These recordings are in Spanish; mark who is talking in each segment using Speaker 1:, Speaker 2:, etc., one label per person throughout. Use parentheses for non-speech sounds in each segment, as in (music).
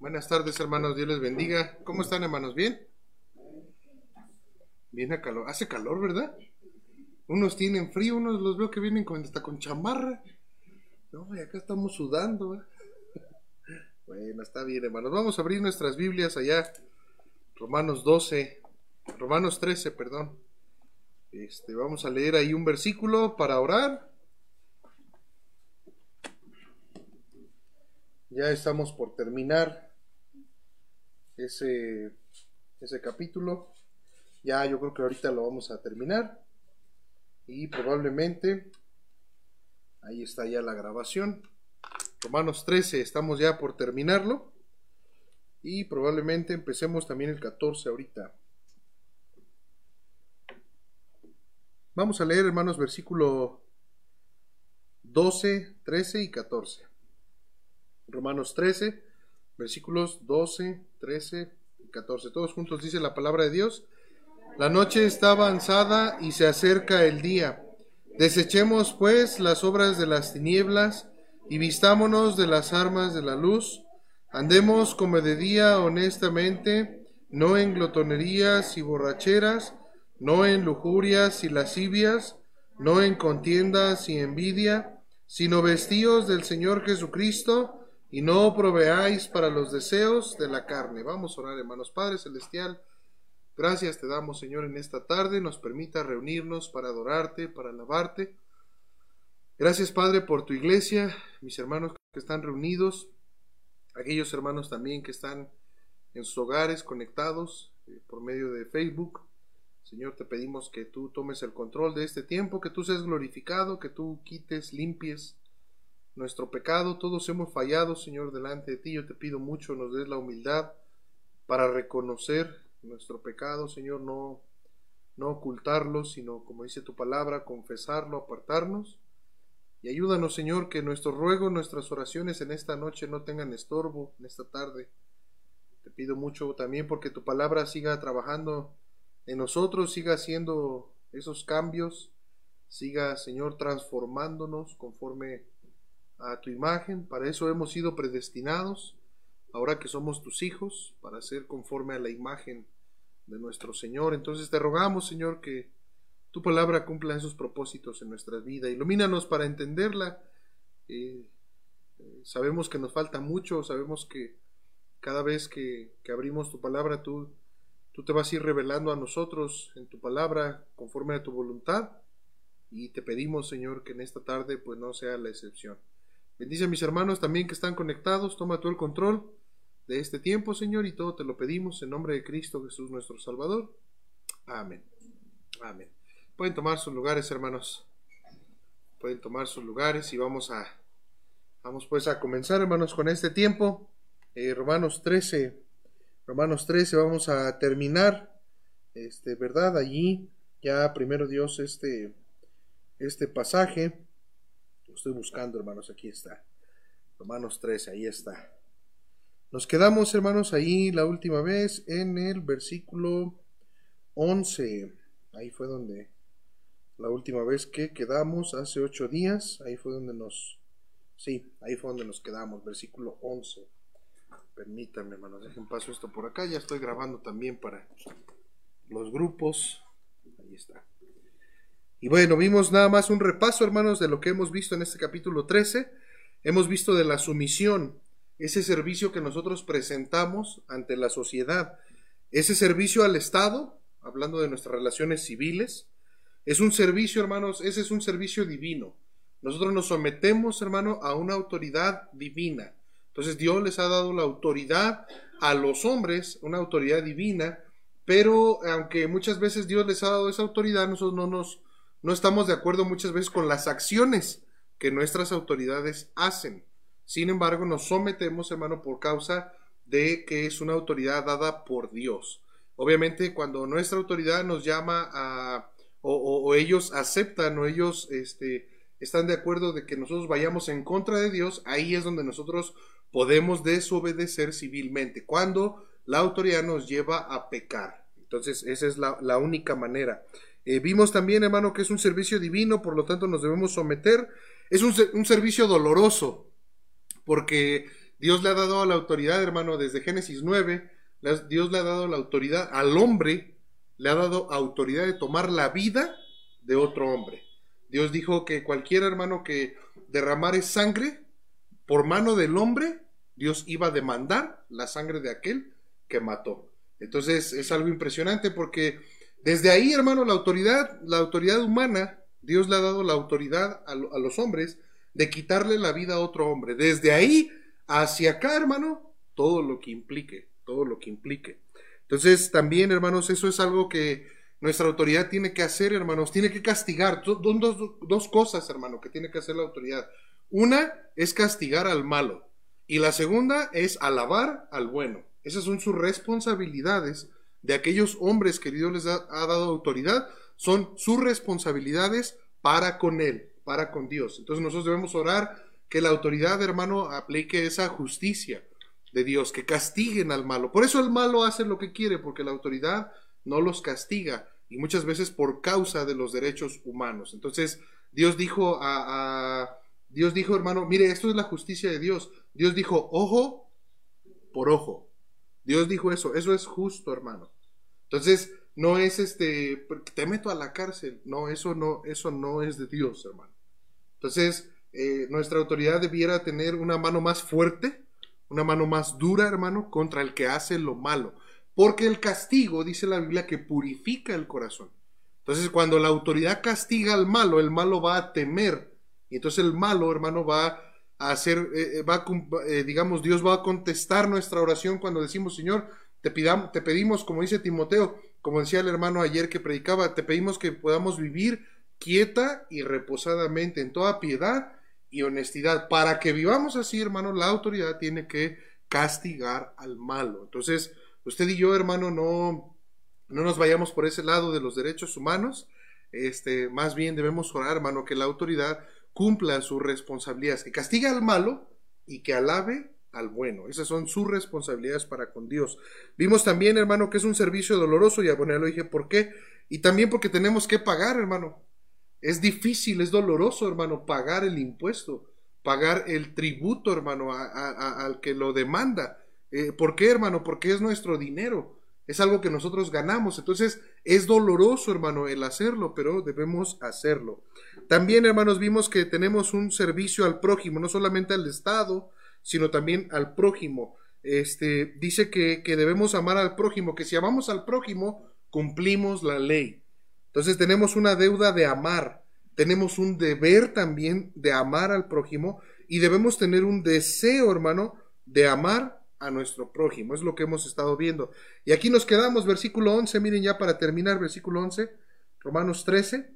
Speaker 1: Buenas tardes, hermanos. Dios les bendiga. ¿Cómo están, hermanos? ¿Bien? Viene calor. Hace calor, ¿verdad? Unos tienen frío, unos los veo que vienen con, hasta con chamarra. No, y acá estamos sudando. ¿eh? (laughs) Bueno, está bien, hermanos. Vamos a abrir nuestras Biblias allá. Romanos 12. Romanos 13, perdón. Este, vamos a leer ahí un versículo para orar. Ya estamos por terminar ese, ese capítulo. Ya yo creo que ahorita lo vamos a terminar. Y probablemente, ahí está ya la grabación. Romanos 13, estamos ya por terminarlo. Y probablemente empecemos también el 14 ahorita. Vamos a leer, hermanos, versículo 12, 13 y 14. Romanos 13, versículos 12, 13 y 14. Todos juntos dice la palabra de Dios. La noche está avanzada y se acerca el día. Desechemos pues las obras de las tinieblas y vistámonos de las armas de la luz. Andemos como de día honestamente, no en glotonerías y borracheras, no en lujurias y lascivias, no en contiendas y envidia, sino vestíos del Señor Jesucristo y no proveáis para los deseos de la carne. Vamos a orar, hermanos. Padre Celestial, gracias te damos, Señor, en esta tarde. Nos permita reunirnos para adorarte, para alabarte. Gracias, Padre, por tu iglesia, mis hermanos que están reunidos, aquellos hermanos también que están en sus hogares conectados eh, por medio de Facebook. Señor, te pedimos que tú tomes el control de este tiempo, que tú seas glorificado, que tú quites, limpies nuestro pecado. Todos hemos fallado, Señor, delante de ti. Yo te pido mucho, nos des la humildad para reconocer nuestro pecado, Señor, no, no ocultarlo, sino, como dice tu palabra, confesarlo, apartarnos. Y ayúdanos, Señor, que nuestros ruegos, nuestras oraciones en esta noche no tengan estorbo en esta tarde. Te pido mucho también porque tu palabra siga trabajando en nosotros siga haciendo esos cambios, siga, Señor, transformándonos conforme a tu imagen. Para eso hemos sido predestinados, ahora que somos tus hijos, para ser conforme a la imagen de nuestro Señor. Entonces te rogamos, Señor, que tu palabra cumpla esos propósitos en nuestra vida. Ilumínanos para entenderla. Eh, eh, sabemos que nos falta mucho, sabemos que cada vez que, que abrimos tu palabra, tú Tú te vas a ir revelando a nosotros en tu palabra conforme a tu voluntad y te pedimos, Señor, que en esta tarde pues no sea la excepción. Bendice a mis hermanos también que están conectados, toma tú el control de este tiempo, Señor, y todo te lo pedimos en nombre de Cristo Jesús nuestro Salvador. Amén. Amén. Pueden tomar sus lugares, hermanos. Pueden tomar sus lugares y vamos a vamos pues a comenzar, hermanos, con este tiempo. Eh, Romanos 13 Romanos 13 vamos a terminar, este, ¿verdad? Allí ya primero Dios este, este pasaje. Estoy buscando, hermanos, aquí está. Romanos 13, ahí está. Nos quedamos, hermanos, ahí la última vez en el versículo 11. Ahí fue donde la última vez que quedamos, hace ocho días, ahí fue donde nos... Sí, ahí fue donde nos quedamos, versículo 11. Permítanme, hermanos, dejen paso esto por acá. Ya estoy grabando también para los grupos. Ahí está. Y bueno, vimos nada más un repaso, hermanos, de lo que hemos visto en este capítulo 13. Hemos visto de la sumisión, ese servicio que nosotros presentamos ante la sociedad, ese servicio al Estado, hablando de nuestras relaciones civiles, es un servicio, hermanos, ese es un servicio divino. Nosotros nos sometemos, hermano, a una autoridad divina. Entonces Dios les ha dado la autoridad a los hombres, una autoridad divina, pero aunque muchas veces Dios les ha dado esa autoridad, nosotros no nos no estamos de acuerdo muchas veces con las acciones que nuestras autoridades hacen. Sin embargo, nos sometemos, hermano, por causa de que es una autoridad dada por Dios. Obviamente, cuando nuestra autoridad nos llama a, o, ellos aceptan, o ellos este, están de acuerdo de que nosotros vayamos en contra de Dios, ahí es donde nosotros podemos desobedecer civilmente, cuando la autoridad nos lleva a pecar. Entonces, esa es la, única manera. Eh, vimos también, hermano, que es un servicio divino, por lo tanto nos debemos someter. Es un, servicio doloroso, porque Dios le ha dado la autoridad, hermano, desde Génesis 9, Dios le ha dado la autoridad al hombre, le ha dado autoridad de tomar la vida de otro hombre. Dios dijo que cualquier hermano que derramare sangre por mano del hombre, Dios iba a demandar la sangre de aquel que mató. Entonces es algo impresionante porque desde ahí, hermano, la autoridad, la autoridad humana, Dios le ha dado la autoridad a, los hombres de quitarle la vida a otro hombre. Desde ahí hacia acá, hermano, todo lo que implique, todo lo que implique. Entonces, también, hermanos, eso es algo que nuestra autoridad tiene que hacer, hermanos, tiene que castigar. Dos, dos, cosas, hermano, que tiene que hacer la autoridad. Una es castigar al malo y la segunda es alabar al bueno. Esas son sus responsabilidades de aquellos hombres que Dios les ha, dado autoridad, son sus responsabilidades para con Él, para con Dios. Entonces nosotros debemos orar que la autoridad, hermano, aplique esa justicia de Dios, que castiguen al malo. Por eso el malo hace lo que quiere, porque la autoridad no los castiga y muchas veces por causa de los derechos humanos. Entonces, Dios dijo a, Dios dijo, hermano, mire, esto es la justicia de Dios. Dios dijo, ojo por ojo. Dios dijo eso, eso es justo, hermano. Entonces, no es este, te meto a la cárcel. No, eso no, eso no es de Dios, hermano. Entonces, eh, nuestra autoridad debiera tener una mano más fuerte, una mano más dura, hermano, contra el que hace lo malo. Porque el castigo, dice la Biblia, que purifica el corazón. Entonces, cuando la autoridad castiga al malo, el malo va a temer. Y entonces el malo, hermano, va a hacer, eh, eh, va digamos, Dios va a contestar nuestra oración cuando decimos, Señor, te, te pedimos, como dice Timoteo, como decía el hermano ayer que predicaba, te pedimos que podamos vivir quieta y reposadamente en toda piedad y honestidad. Para que vivamos así, hermano, la autoridad tiene que castigar al malo. Entonces, usted y yo, hermano, no, no nos vayamos por ese lado de los derechos humanos. Este, más bien debemos orar, hermano, que la autoridad cumpla sus responsabilidades, que castiga al malo y que alabe al bueno. Esas son sus responsabilidades para con Dios. Vimos también, hermano, que es un servicio doloroso, y bueno, ya lo dije por qué, y también porque tenemos que pagar, hermano. Es difícil, es doloroso, hermano, pagar el impuesto, pagar el tributo, hermano, al que lo demanda. Eh, ¿Por qué, hermano? Porque es nuestro dinero. Es algo que nosotros ganamos. Entonces, es doloroso, hermano, el hacerlo, pero debemos hacerlo. También, hermanos, vimos que tenemos un servicio al prójimo, no solamente al Estado, sino también al prójimo. Este, dice que, que debemos amar al prójimo, que si amamos al prójimo, cumplimos la ley. Entonces tenemos una deuda de amar, tenemos un deber también de amar al prójimo y debemos tener un deseo, hermano, de amar a nuestro prójimo. Es lo que hemos estado viendo. Y aquí nos quedamos, versículo 11, miren ya para terminar, versículo 11, Romanos 13,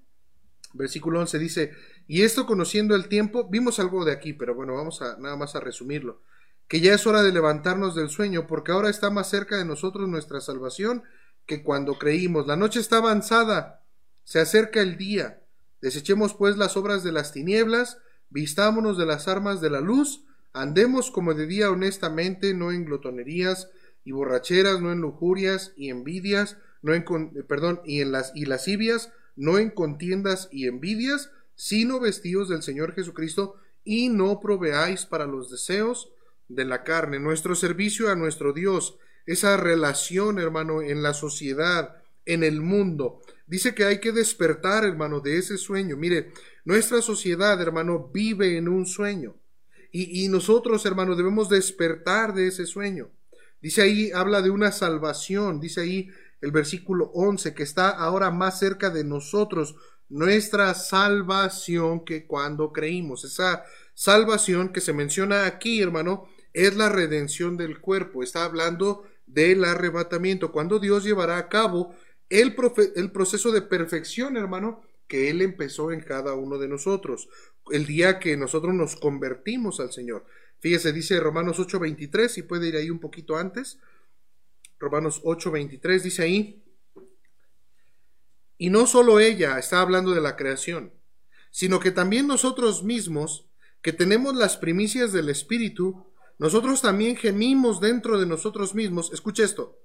Speaker 1: versículo 11 dice, y esto conociendo el tiempo, vimos algo de aquí, pero bueno, vamos a nada más a resumirlo, que ya es hora de levantarnos del sueño, porque ahora está más cerca de nosotros nuestra salvación que cuando creímos. La noche está avanzada se acerca el día. Desechemos pues las obras de las tinieblas, vistámonos de las armas de la luz, andemos como de día honestamente, no en glotonerías y borracheras, no en lujurias y envidias, no en eh, perdón, y en las y lascivias, no en contiendas y envidias, sino vestidos del Señor Jesucristo, y no proveáis para los deseos de la carne. Nuestro servicio a nuestro Dios, esa relación, hermano, en la sociedad, en el mundo, Dice que hay que despertar, hermano, de ese sueño. Mire, nuestra sociedad, hermano, vive en un sueño. Y, nosotros, hermano, debemos despertar de ese sueño. Dice ahí, habla de una salvación. Dice ahí el versículo 11, que está ahora más cerca de nosotros. Nuestra salvación que cuando creímos. Esa salvación que se menciona aquí, hermano, es la redención del cuerpo. Está hablando del arrebatamiento. Cuando Dios llevará a cabo el, el proceso de perfección, hermano, que Él empezó en cada uno de nosotros, el día que nosotros nos convertimos al Señor. Fíjese, dice Romanos 8:23, si puede ir ahí un poquito antes. Romanos 8:23 dice ahí, y no solo ella está hablando de la creación, sino que también nosotros mismos, que tenemos las primicias del Espíritu, nosotros también gemimos dentro de nosotros mismos, escuche esto,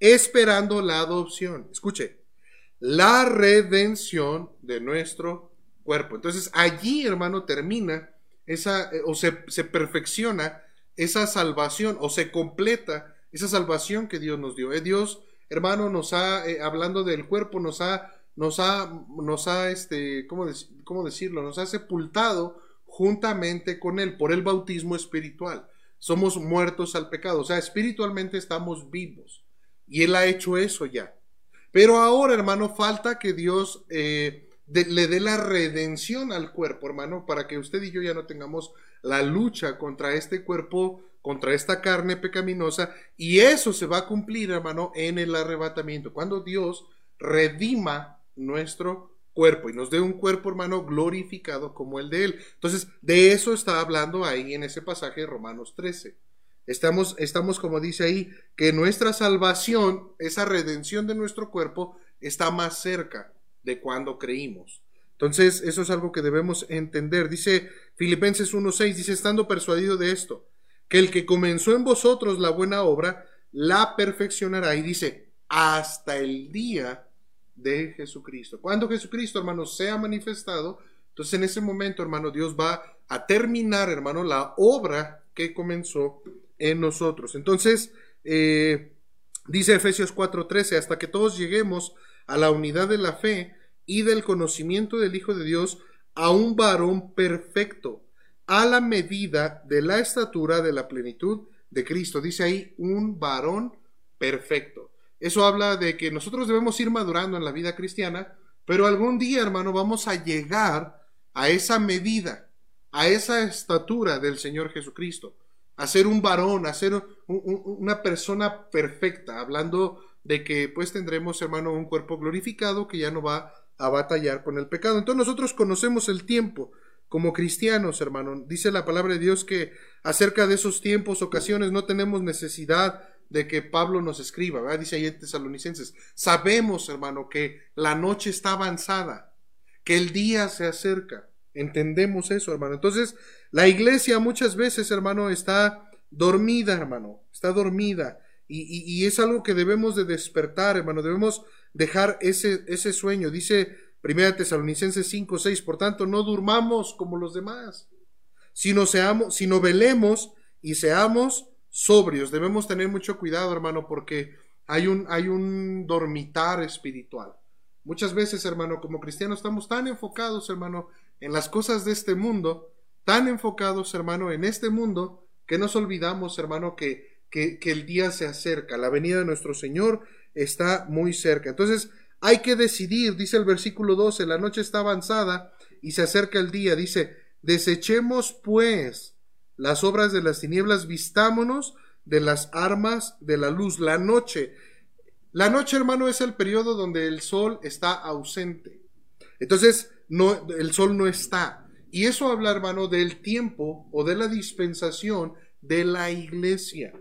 Speaker 1: esperando la adopción. Escuche, la redención de nuestro cuerpo. Entonces allí, hermano, termina esa, eh, o se, se perfecciona esa salvación o se completa esa salvación que Dios nos dio. Eh, Dios, hermano, nos ha, eh, hablando del cuerpo, nos ha, nos ha, nos ha, este, ¿cómo, ¿cómo decirlo? Nos ha sepultado juntamente con Él por el bautismo espiritual. Somos muertos al pecado, o sea, espiritualmente estamos vivos. Y Él ha hecho eso ya. Pero ahora, hermano, falta que Dios eh, le dé la redención al cuerpo, hermano, para que usted y yo ya no tengamos la lucha contra este cuerpo, contra esta carne pecaminosa, y eso se va a cumplir, hermano, en el arrebatamiento, cuando Dios redima nuestro cuerpo y nos dé un cuerpo, hermano, glorificado como el de Él. Entonces, de eso está hablando ahí en ese pasaje de Romanos 13. Estamos, estamos, como dice ahí, que nuestra salvación, esa redención de nuestro cuerpo, está más cerca de cuando creímos. Entonces, eso es algo que debemos entender. Dice Filipenses 1.6, dice, estando persuadido de esto, que el que comenzó en vosotros la buena obra, la perfeccionará. Y dice, hasta el día de Jesucristo. Cuando Jesucristo, hermano, sea manifestado, entonces en ese momento, hermano, Dios va a terminar, hermano, la obra que comenzó en nosotros. Entonces, eh, dice Efesios 4:13, hasta que todos lleguemos a la unidad de la fe y del conocimiento del Hijo de Dios, a un varón perfecto, a la medida de la estatura de la plenitud de Cristo. Dice ahí, un varón perfecto. Eso habla de que nosotros debemos ir madurando en la vida cristiana, pero algún día, hermano, vamos a llegar a esa medida, a esa estatura del Señor Jesucristo a ser un varón, a ser una persona perfecta, hablando de que pues tendremos, hermano, un cuerpo glorificado que ya no va a batallar con el pecado. Entonces nosotros conocemos el tiempo como cristianos, hermano. Dice la palabra de Dios que acerca de esos tiempos, ocasiones, no tenemos necesidad de que Pablo nos escriba, dice ahí en Tesalonicenses. Sabemos, hermano, que la noche está avanzada, que el día se acerca. Entendemos eso, hermano. Entonces, la iglesia muchas veces, hermano, está dormida, hermano. Está dormida. Y, es algo que debemos de despertar, hermano. Debemos dejar ese, ese sueño. Dice 1 Tesalonicenses 5, 6. Por tanto, no durmamos como los demás, sino, seamos, sino velemos y seamos sobrios. Debemos tener mucho cuidado, hermano, porque hay un, hay un dormitar espiritual. Muchas veces, hermano, como cristianos estamos tan enfocados, hermano, en las cosas de este mundo, tan enfocados, hermano, en este mundo, que nos olvidamos, hermano, que, que, el día se acerca, la venida de nuestro Señor está muy cerca. Entonces, hay que decidir, dice el versículo 12, la noche está avanzada y se acerca el día, dice, desechemos pues las obras de las tinieblas, vistámonos de las armas de la luz, la noche. La noche, hermano, es el periodo donde el sol está ausente. Entonces, no, el sol no está. Y eso habla, hermano, del tiempo o de la dispensación de la iglesia.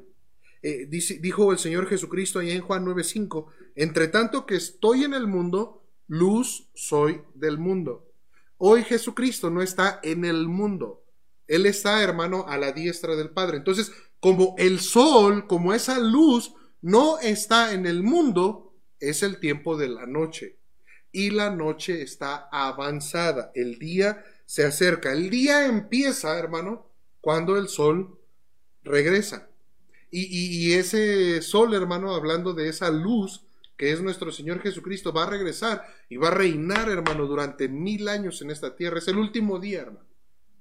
Speaker 1: Eh, dijo el Señor Jesucristo allá en Juan 9:5, entre tanto que estoy en el mundo, luz soy del mundo. Hoy Jesucristo no está en el mundo. Él está, hermano, a la diestra del Padre. Entonces, como el sol, como esa luz, no está en el mundo, es el tiempo de la noche y la noche está avanzada. El día se acerca. El día empieza, hermano, cuando el sol regresa. Y, ese sol, hermano, hablando de esa luz que es nuestro Señor Jesucristo, va a regresar y va a reinar, hermano, durante mil años en esta tierra. Es el último día, hermano.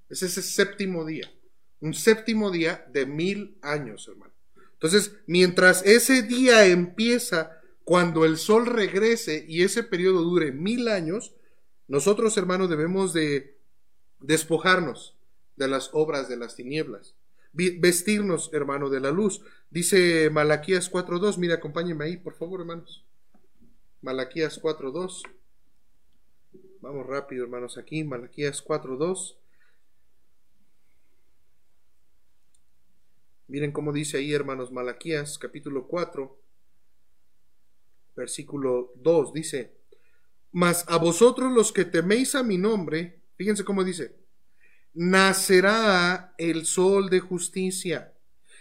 Speaker 1: Es ese séptimo día. Un séptimo día de mil años, hermano. Entonces, mientras ese día empieza, cuando el sol regrese y ese periodo dure mil años, nosotros, hermanos, debemos de despojarnos de las obras de las tinieblas, vestirnos, hermano, de la luz. Dice Malaquías 4.2, mira, acompáñenme ahí, por favor, hermanos. Malaquías 4.2. Vamos rápido, hermanos, aquí, Malaquías 4.2. Miren cómo dice ahí, hermanos, Malaquías capítulo 4 versículo 2 dice, mas a vosotros los que teméis a mi nombre, fíjense cómo dice, nacerá el sol de justicia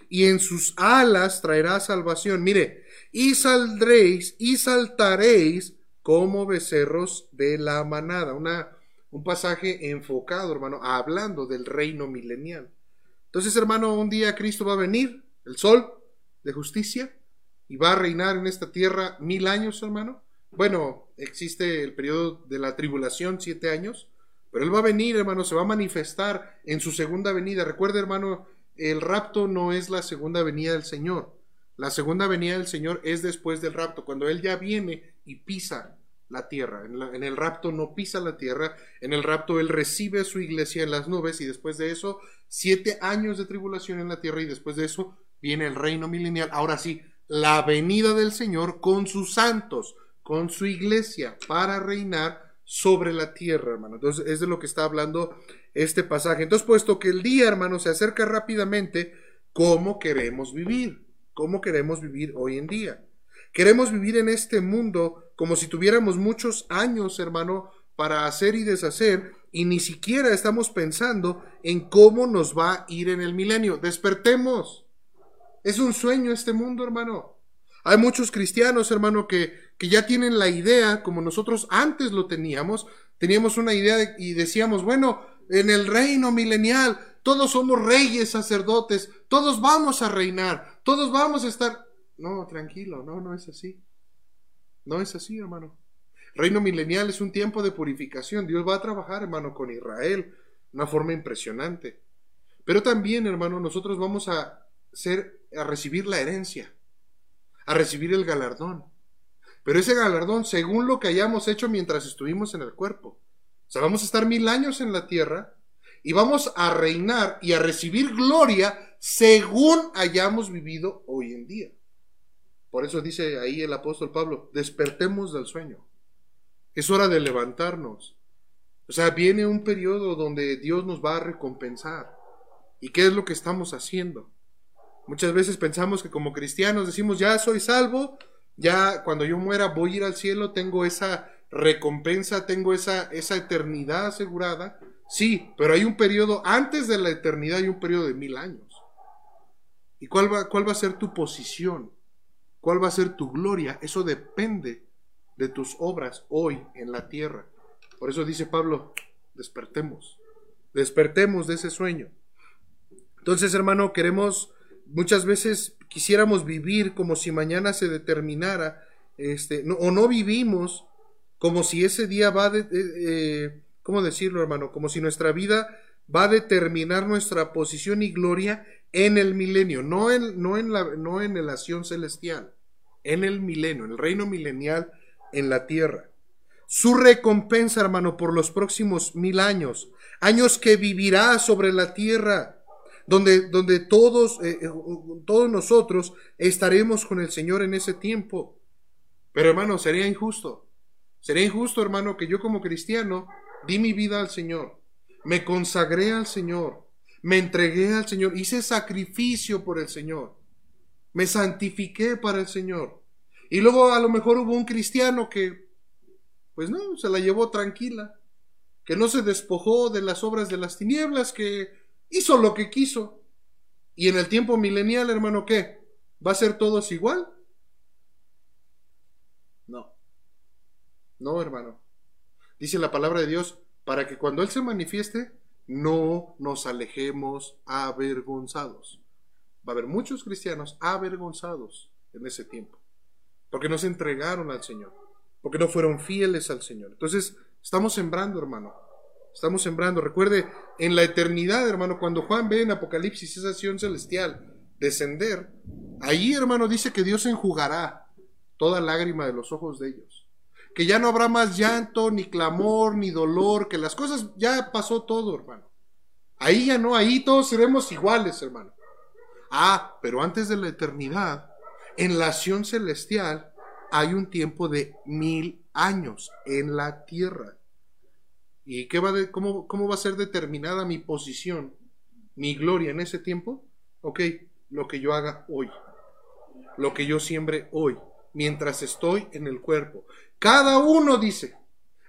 Speaker 1: y en sus alas traerá salvación. Mire, y saldréis y saltaréis como becerros de la manada. Un pasaje enfocado, hermano, hablando del reino milenial. Entonces, hermano, un día Cristo va a venir, el sol de justicia, y va a reinar en esta tierra mil años, hermano. Bueno, existe el periodo de la tribulación, siete años, pero Él va a venir, hermano, se va a manifestar en su segunda venida. Recuerde, hermano, el rapto no es la segunda venida del Señor. La segunda venida del Señor es después del rapto, cuando Él ya viene y pisa la tierra. En, el rapto no pisa la tierra, en el rapto Él recibe su iglesia en las nubes y después de eso, siete años de tribulación en la tierra y después de eso viene el reino milenial. Ahora sí, la venida del Señor con sus santos, con su iglesia, para reinar sobre la tierra, hermano. Entonces es de lo que está hablando este pasaje. Entonces, puesto que el día, hermano, se acerca rápidamente, ¿cómo queremos vivir? ¿Cómo queremos vivir hoy en día? Queremos vivir en este mundo como si tuviéramos muchos años, hermano, para hacer y deshacer, y ni siquiera estamos pensando en cómo nos va a ir en el milenio. Despertemos. Es un sueño este mundo, hermano. Hay muchos cristianos, hermano, que, que ya tienen la idea, como nosotros antes lo teníamos, teníamos una idea y decíamos, bueno, en el reino milenial todos somos reyes, sacerdotes, todos vamos a reinar, todos vamos a estar... No, tranquilo, no, no es así. No es así, hermano. Reino milenial es un tiempo de purificación. Dios va a trabajar, hermano, con Israel, una forma impresionante. Pero también, hermano, nosotros vamos a ser, a recibir la herencia, a recibir el galardón. Pero ese galardón, según lo que hayamos hecho mientras estuvimos en el cuerpo. O sea, vamos a estar mil años en la tierra y vamos a reinar y a recibir gloria según hayamos vivido hoy en día. Por eso dice ahí el apóstol Pablo, despertemos del sueño. Es hora de levantarnos. O sea, viene un periodo donde Dios nos va a recompensar. ¿Y qué es lo que estamos haciendo? Muchas veces pensamos que como cristianos decimos, ya soy salvo, ya cuando yo muera voy a ir al cielo, tengo esa recompensa, tengo esa, esa eternidad asegurada. Sí, pero hay un periodo, antes de la eternidad hay un periodo de mil años. ¿Y cuál va, cuál va a ser tu posición? ¿Cuál va a ser tu gloria? Eso depende de tus obras hoy en la tierra. Por eso dice Pablo, despertemos, despertemos de ese sueño. Entonces, hermano, queremos, muchas veces quisiéramos vivir como si mañana se determinara, este, o no vivimos como si ese día va de, eh, ¿cómo decirlo, hermano? Como si nuestra vida va a determinar nuestra posición y gloria en el milenio, no en, no en, la, no en la acción celestial, en el milenio, en el reino milenial en la tierra. Su recompensa, hermano, por los próximos mil años, años que vivirá sobre la tierra, donde, donde todos, eh, eh, todos nosotros estaremos con el Señor en ese tiempo. Pero, hermano, sería injusto. Sería injusto, hermano, que yo como cristiano di mi vida al Señor, me consagré al Señor, me entregué al Señor, hice sacrificio por el Señor, me santifiqué para el Señor. Y luego a lo mejor hubo un cristiano que, pues no, se la llevó tranquila, que no se despojó de las obras de las tinieblas, que hizo lo que quiso. Y en el tiempo milenial, hermano, ¿qué? ¿Va a ser todos igual? No. No, hermano. Dice la palabra de Dios, para que cuando Él se manifieste, no nos alejemos avergonzados. Va a haber muchos cristianos avergonzados en ese tiempo, porque no se entregaron al Señor, porque no fueron fieles al Señor. Entonces, estamos sembrando, hermano. Estamos sembrando. Recuerde, en la eternidad, hermano, cuando Juan ve en Apocalipsis esa acción celestial descender, ahí, hermano, dice que Dios enjugará toda lágrima de los ojos de ellos que ya no habrá más llanto, ni clamor, ni dolor, que las cosas ya pasó todo, hermano. Ahí ya no, ahí todos seremos iguales, hermano. Ah, pero antes de la eternidad, en la acción celestial hay un tiempo de mil años en la tierra. ¿Y qué va de, cómo, cómo va a ser determinada mi posición, mi gloria en ese tiempo? Ok, lo que yo haga hoy, lo que yo siembre hoy, mientras estoy en el cuerpo. Cada uno dice,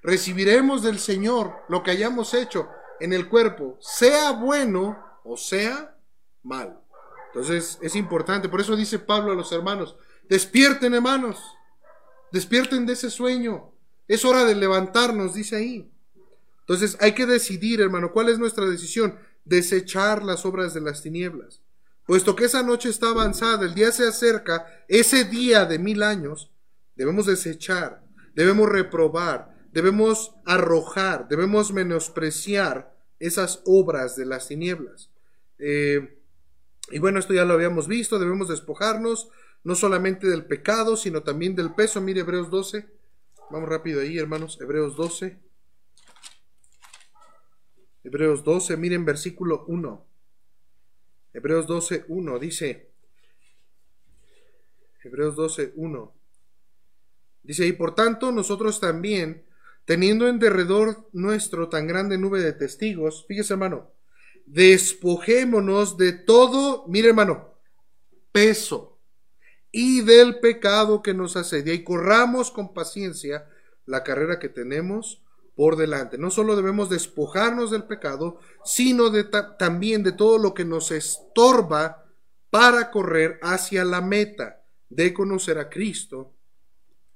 Speaker 1: recibiremos del Señor lo que hayamos hecho en el cuerpo, sea bueno o sea mal. Entonces es importante, por eso dice Pablo a los hermanos, despierten hermanos, despierten de ese sueño, es hora de levantarnos, dice ahí. Entonces hay que decidir, hermano, cuál es nuestra decisión. desechar las obras de las tinieblas. Puesto que esa noche está avanzada, el día se acerca, ese día de mil años, debemos desechar, debemos reprobar, debemos arrojar, debemos menospreciar esas obras de las tinieblas. Eh, y bueno, esto ya lo habíamos visto, debemos despojarnos no solamente del pecado, sino también del peso. Mire Hebreos 12, vamos rápido ahí hermanos, Hebreos 12. Hebreos 12, miren versículo 1. Hebreos 12, 1 dice, Hebreos 12, 1. Dice, y por tanto nosotros también, teniendo en derredor nuestro tan grande nube de testigos, fíjese hermano, despojémonos de todo, mire hermano, peso y del pecado que nos asedia y corramos con paciencia la carrera que tenemos por delante. No solo debemos despojarnos del pecado, sino también de todo lo que nos estorba para correr hacia la meta de conocer a Cristo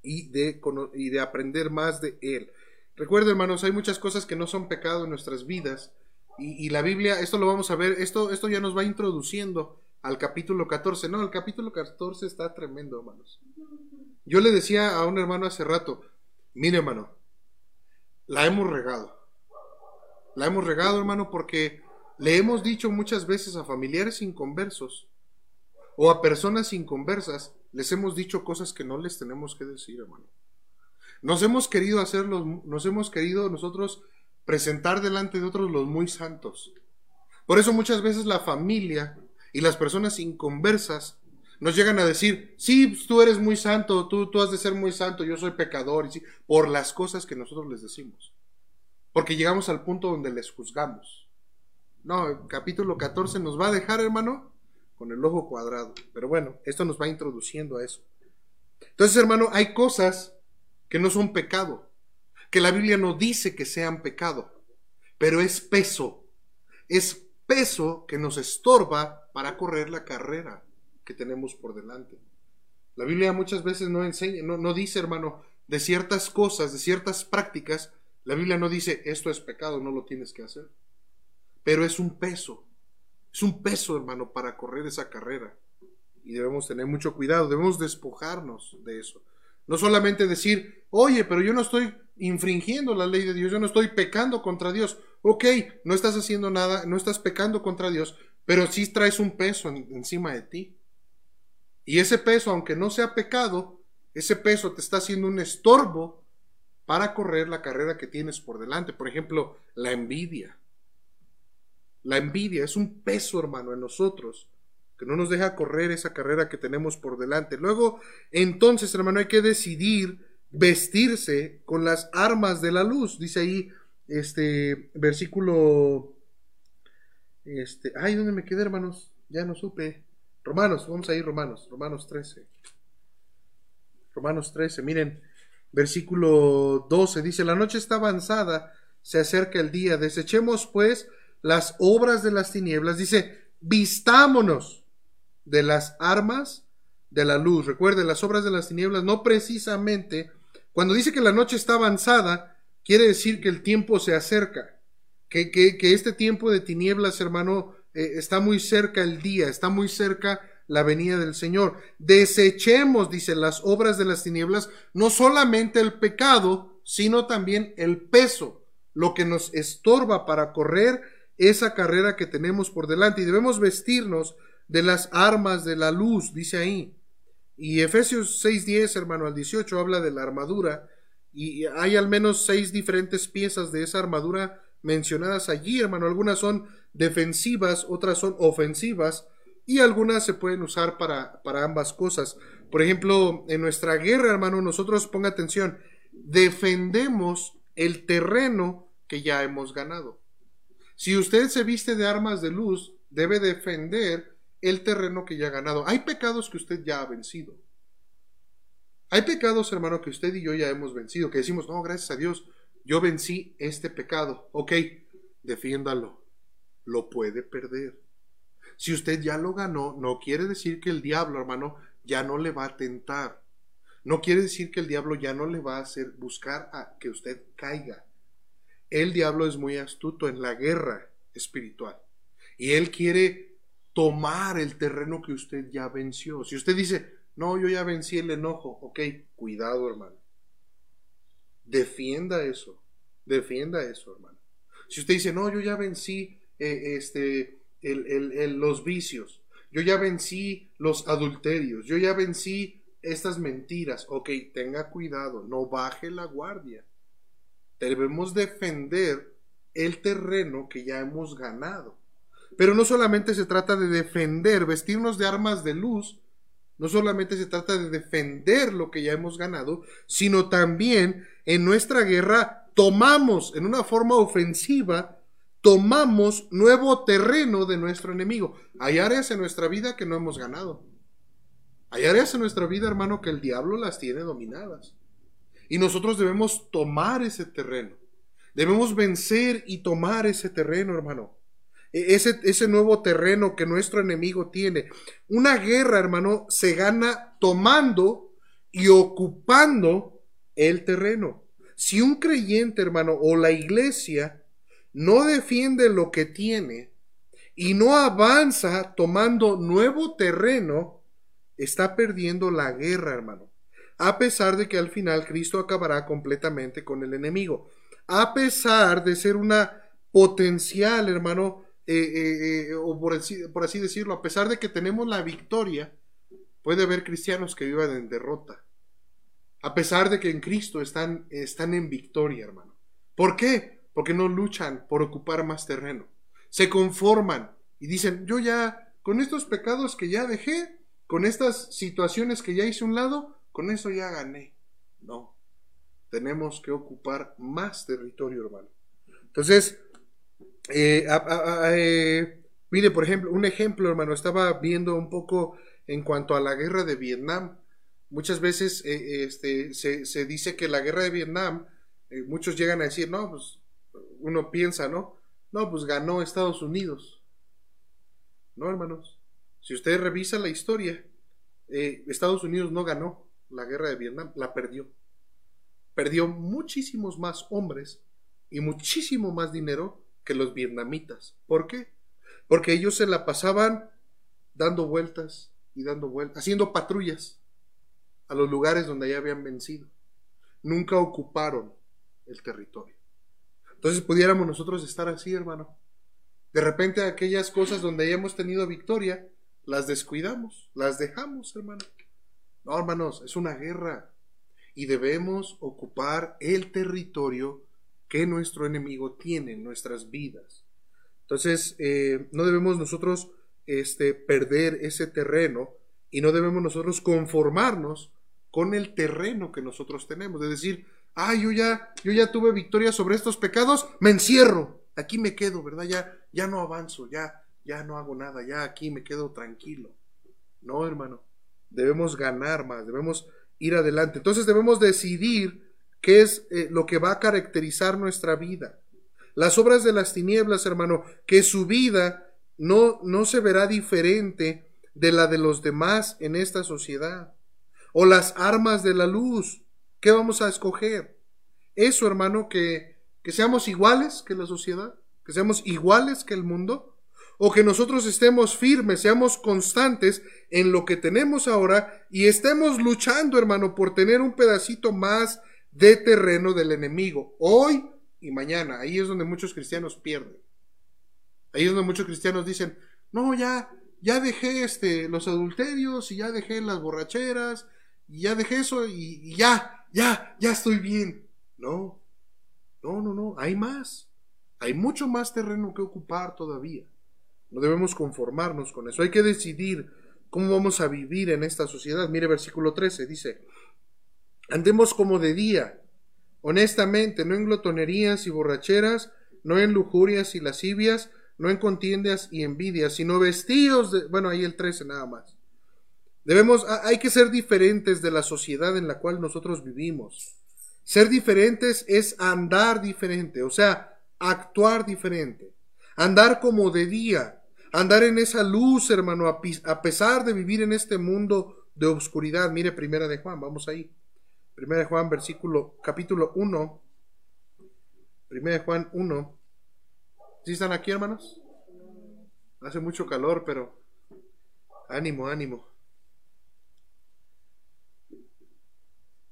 Speaker 1: y de, y de aprender más de Él. Recuerden, hermanos, hay muchas cosas que no son pecado en nuestras vidas. Y, la Biblia, esto lo vamos a ver, esto, esto ya nos va introduciendo al capítulo 14. No, el capítulo 14 está tremendo, hermanos. Yo le decía a un hermano hace rato, mire, hermano, la hemos regado. La hemos regado, hermano, porque le hemos dicho muchas veces a familiares inconversos o a personas inconversas, les hemos dicho cosas que no les tenemos que decir, hermano. Nos hemos querido hacer nos hemos querido nosotros presentar delante de otros los muy santos. Por eso muchas veces la familia y las personas inconversas nos llegan a decir, sí, tú eres muy santo, tú, tú has de ser muy santo, yo soy pecador, y sí, por las cosas que nosotros les decimos. Porque llegamos al punto donde les juzgamos. No, el capítulo 14 nos va a dejar, hermano, con el ojo cuadrado. Pero bueno, esto nos va introduciendo a eso. Entonces, hermano, hay cosas que no son pecado, que la Biblia no dice que sean pecado, pero es peso. Es peso que nos estorba para correr la carrera que tenemos por delante. La Biblia muchas veces no enseña, no, no dice, hermano, de ciertas cosas, de ciertas prácticas, la Biblia no dice esto es pecado, no lo tienes que hacer. Pero es un peso, es un peso, hermano, para correr esa carrera. Y debemos tener mucho cuidado, debemos despojarnos de eso. No solamente decir, oye, pero yo no estoy infringiendo la ley de Dios, yo no estoy pecando contra Dios. Ok, no estás haciendo nada, no estás pecando contra Dios, pero sí traes un peso encima de ti. Y ese peso, aunque no sea pecado, ese peso te está haciendo un estorbo para correr la carrera que tienes por delante. Por ejemplo, la envidia. La envidia es un peso, hermano, en nosotros que no nos deja correr esa carrera que tenemos por delante. Luego, entonces, hermano, hay que decidir vestirse con las armas de la luz. Dice ahí este versículo este, ay, ¿dónde me quedé, hermanos? Ya no supe. Romanos, vamos a ir Romanos, Romanos 13. Romanos 13, miren, versículo 12 dice, la noche está avanzada, se acerca el día, desechemos pues las obras de las tinieblas, dice, vistámonos de las armas de la luz. Recuerden, las obras de las tinieblas no precisamente, cuando dice que la noche está avanzada, quiere decir que el tiempo se acerca, que, que este tiempo de tinieblas, hermano, eh, está muy cerca el día, está muy cerca la venida del Señor. Desechemos, dice, las obras de las tinieblas, no solamente el pecado, sino también el peso, lo que nos estorba para correr esa carrera que tenemos por delante. Y debemos vestirnos de las armas de la luz, dice ahí. Y Efesios 6.10, hermano, al 18, habla de la armadura. Y hay al menos seis diferentes piezas de esa armadura mencionadas allí, hermano. Algunas son defensivas, otras son ofensivas y algunas se pueden usar para, para ambas cosas. Por ejemplo, en nuestra guerra, hermano, nosotros, ponga atención, defendemos el terreno que ya hemos ganado. Si usted se viste de armas de luz, debe defender el terreno que ya ha ganado. Hay pecados que usted ya ha vencido. Hay pecados, hermano, que usted y yo ya hemos vencido, que decimos, no, gracias a Dios, yo vencí este pecado. Ok, defiéndalo lo puede perder. Si usted ya lo ganó, no quiere decir que el diablo, hermano, ya no le va a tentar. No quiere decir que el diablo ya no le va a hacer buscar a que usted caiga. El diablo es muy astuto en la guerra espiritual. Y Él quiere tomar el terreno que usted ya venció. Si usted dice, no, yo ya vencí el enojo, ok, cuidado hermano. Defienda eso, defienda eso hermano. Si usted dice, no, yo ya vencí eh, este, los vicios, yo ya vencí los adulterios, yo ya vencí estas mentiras, ok, tenga cuidado, no baje la guardia. Debemos defender el terreno que ya hemos ganado. Pero no solamente se trata de defender, vestirnos de armas de luz, no solamente se trata de defender lo que ya hemos ganado, sino también en nuestra guerra tomamos en una forma ofensiva, tomamos nuevo terreno de nuestro enemigo. Hay áreas en nuestra vida que no hemos ganado. Hay áreas en nuestra vida, hermano, que el diablo las tiene dominadas. Y nosotros debemos tomar ese terreno. Debemos vencer y tomar ese terreno, hermano. E-, ese, ese nuevo terreno que nuestro enemigo tiene. Una guerra, hermano, se gana tomando y ocupando el terreno. Si un creyente, hermano, o la iglesia no defiende lo que tiene y no avanza tomando nuevo terreno, está perdiendo la guerra, hermano. A pesar de que al final Cristo acabará completamente con el enemigo. A pesar de ser una potencial, hermano, eh, eh, eh, o por así, decirlo, a pesar de que tenemos la victoria, puede haber cristianos que vivan en derrota. A pesar de que en Cristo están, están en victoria, hermano. ¿Por qué? Porque no luchan por ocupar más terreno. Se conforman y dicen, yo ya, con estos pecados que ya dejé, con estas situaciones que ya hice un lado, con eso ya gané. No, tenemos que ocupar más territorio, hermano. Entonces, eh, eh, mire, por ejemplo, un ejemplo, hermano, estaba viendo un poco en cuanto a la guerra de Vietnam. Muchas veces eh, este, se, dice que la guerra de Vietnam, muchos llegan a decir, no, pues uno piensa, ¿no? No, pues ganó Estados Unidos. No, hermanos. Si usted revisa la historia, Estados Unidos no ganó la guerra de Vietnam, la perdió. Perdió muchísimos más hombres y muchísimo más dinero que los vietnamitas. ¿Por qué? Porque ellos se la pasaban dando vueltas y dando vueltas, haciendo patrullas a los lugares donde ya habían vencido. Nunca ocuparon el territorio. Entonces pudiéramos nosotros estar así, hermano. De repente aquellas cosas donde ya hemos tenido victoria, las descuidamos, las dejamos, hermano. No, hermanos, es una guerra y debemos ocupar el territorio que nuestro enemigo tiene en nuestras vidas. Entonces, eh, no debemos nosotros este, perder ese terreno y no debemos nosotros conformarnos con el terreno que nosotros tenemos. De decir, ah, yo ya, yo ya tuve victoria sobre estos pecados, me encierro, aquí me quedo, ¿verdad? Ya, ya no avanzo, ya, ya no hago nada, ya aquí me quedo tranquilo. No, hermano, debemos ganar más, debemos ir adelante. Entonces debemos decidir ¿Qué es eh, lo que va a caracterizar nuestra vida? Las obras de las tinieblas, hermano, que su vida no, no se verá diferente de la de los demás en esta sociedad. O las armas de la luz, ¿qué vamos a escoger? Eso, hermano, que, que seamos iguales que la sociedad, que seamos iguales que el mundo, o que nosotros estemos firmes, seamos constantes en lo que tenemos ahora y estemos luchando, hermano, por tener un pedacito más de terreno del enemigo, hoy y mañana. Ahí es donde muchos cristianos pierden. Ahí es donde muchos cristianos dicen, no, ya, ya dejé este, los adulterios y ya dejé las borracheras y ya dejé eso y, y ya, ya, ya estoy bien. No, no, no, no, hay más. Hay mucho más terreno que ocupar todavía. No debemos conformarnos con eso. Hay que decidir cómo vamos a vivir en esta sociedad. Mire versículo 13, dice, Andemos como de día, honestamente, no en glotonerías y borracheras, no en lujurias y lascivias, no en contiendas y envidias, sino vestidos de... Bueno, ahí el 13 nada más. Debemos, hay que ser diferentes de la sociedad en la cual nosotros vivimos. Ser diferentes es andar diferente, o sea, actuar diferente. Andar como de día, andar en esa luz, hermano, a pesar de vivir en este mundo de oscuridad. Mire, primera de Juan, vamos ahí. Primera de Juan, versículo, capítulo 1. Primera de Juan 1. ¿Sí están aquí, hermanos? Hace mucho calor, pero ánimo, ánimo.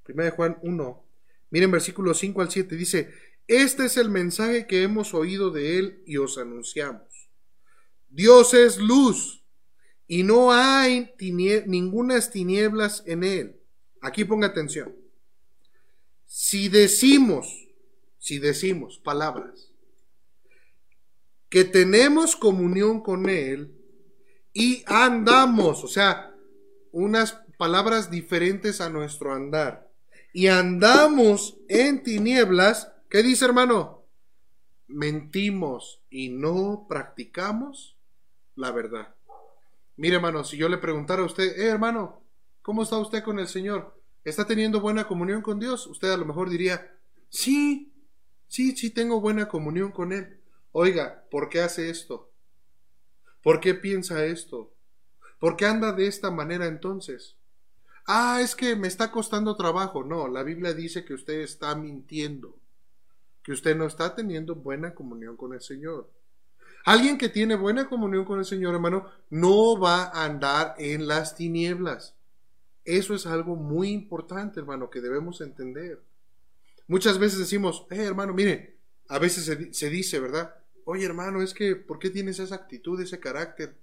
Speaker 1: Primera de Juan 1. Miren versículos 5 al 7. Dice, este es el mensaje que hemos oído de él y os anunciamos. Dios es luz y no hay ningunas tinieblas en él. Aquí ponga atención. Si decimos, si decimos palabras, que tenemos comunión con Él y andamos, o sea, unas palabras diferentes a nuestro andar, y andamos en tinieblas, ¿qué dice hermano? Mentimos y no practicamos la verdad. Mire hermano, si yo le preguntara a usted, eh hermano, ¿cómo está usted con el Señor? ¿Está teniendo buena comunión con Dios? Usted a lo mejor diría, sí, sí, sí tengo buena comunión con Él. Oiga, ¿por qué hace esto? ¿Por qué piensa esto? ¿Por qué anda de esta manera entonces? Ah, es que me está costando trabajo. No, la Biblia dice que usted está mintiendo, que usted no está teniendo buena comunión con el Señor. Alguien que tiene buena comunión con el Señor, hermano, no va a andar en las tinieblas. Eso es algo muy importante, hermano, que debemos entender. Muchas veces decimos, eh, hermano, mire, a veces se, dice, ¿verdad? oye hermano, es que, ¿por qué tienes esa actitud, ese carácter?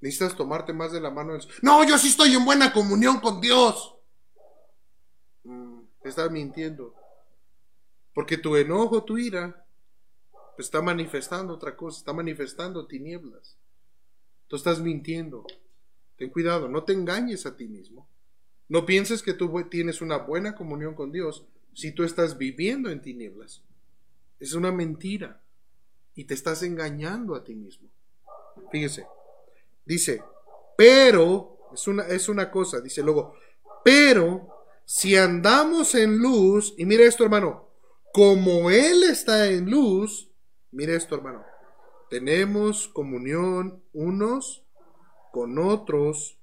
Speaker 1: Necesitas tomarte más de la mano. No, yo sí estoy en buena comunión con Dios. Mm, estás mintiendo. Porque tu enojo, tu ira, está manifestando otra cosa, está manifestando tinieblas. Tú estás mintiendo. Ten cuidado, no te engañes a ti mismo. No pienses que tú tienes una buena comunión con Dios si tú estás viviendo en tinieblas. Es una mentira y te estás engañando a ti mismo. Fíjese, dice, pero, es una, es una cosa, dice luego, pero si andamos en luz, y mire esto hermano, como Él está en luz, mire esto hermano, tenemos comunión unos con otros,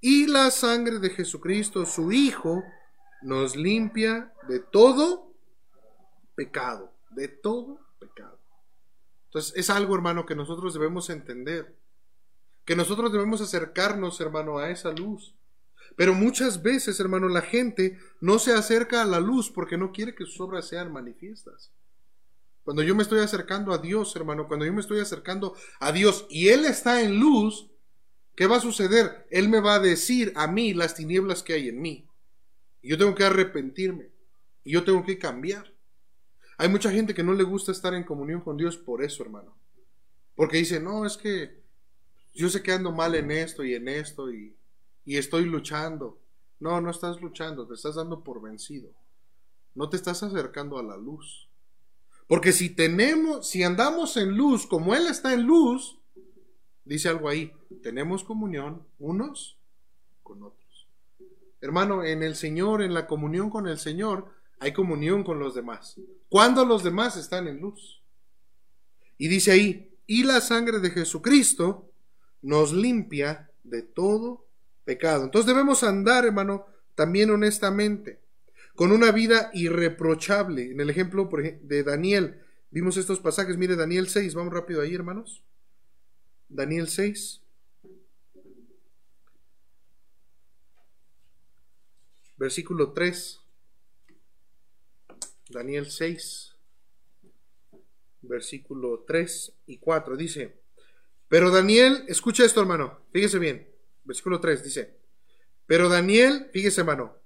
Speaker 1: y la sangre de Jesucristo, su Hijo, nos limpia de todo pecado, de todo pecado. Entonces es algo, hermano, que nosotros debemos entender. Que nosotros debemos acercarnos, hermano, a esa luz. Pero muchas veces, hermano, la gente no se acerca a la luz porque no quiere que sus obras sean manifiestas. Cuando yo me estoy acercando a Dios, hermano, cuando yo me estoy acercando a Dios y Él está en luz, ¿qué va a suceder? Él me va a decir a mí las tinieblas que hay en mí. Y yo tengo que arrepentirme. Y yo tengo que cambiar. Hay mucha gente que no le gusta estar en comunión con Dios por eso, hermano. Porque dice, no, es que yo sé que ando mal en esto y en esto y, y estoy luchando. No, no estás luchando, te estás dando por vencido. No te estás acercando a la luz. Porque si tenemos, si andamos en luz como Él está en luz, dice algo ahí, tenemos comunión unos con otros. Hermano, en el Señor, en la comunión con el Señor, hay comunión con los demás. Cuando los demás están en luz. Y dice ahí, y la sangre de Jesucristo nos limpia de todo pecado. Entonces debemos andar, hermano, también honestamente, con una vida irreprochable. En el ejemplo de Daniel, vimos estos pasajes, mire Daniel 6, vamos rápido ahí, hermanos. Daniel 6. Versículo 3. Daniel 6, versículo 3 y 4, dice, pero Daniel, escucha esto hermano, fíjese bien, versículo 3 dice, pero Daniel, fíjese hermano,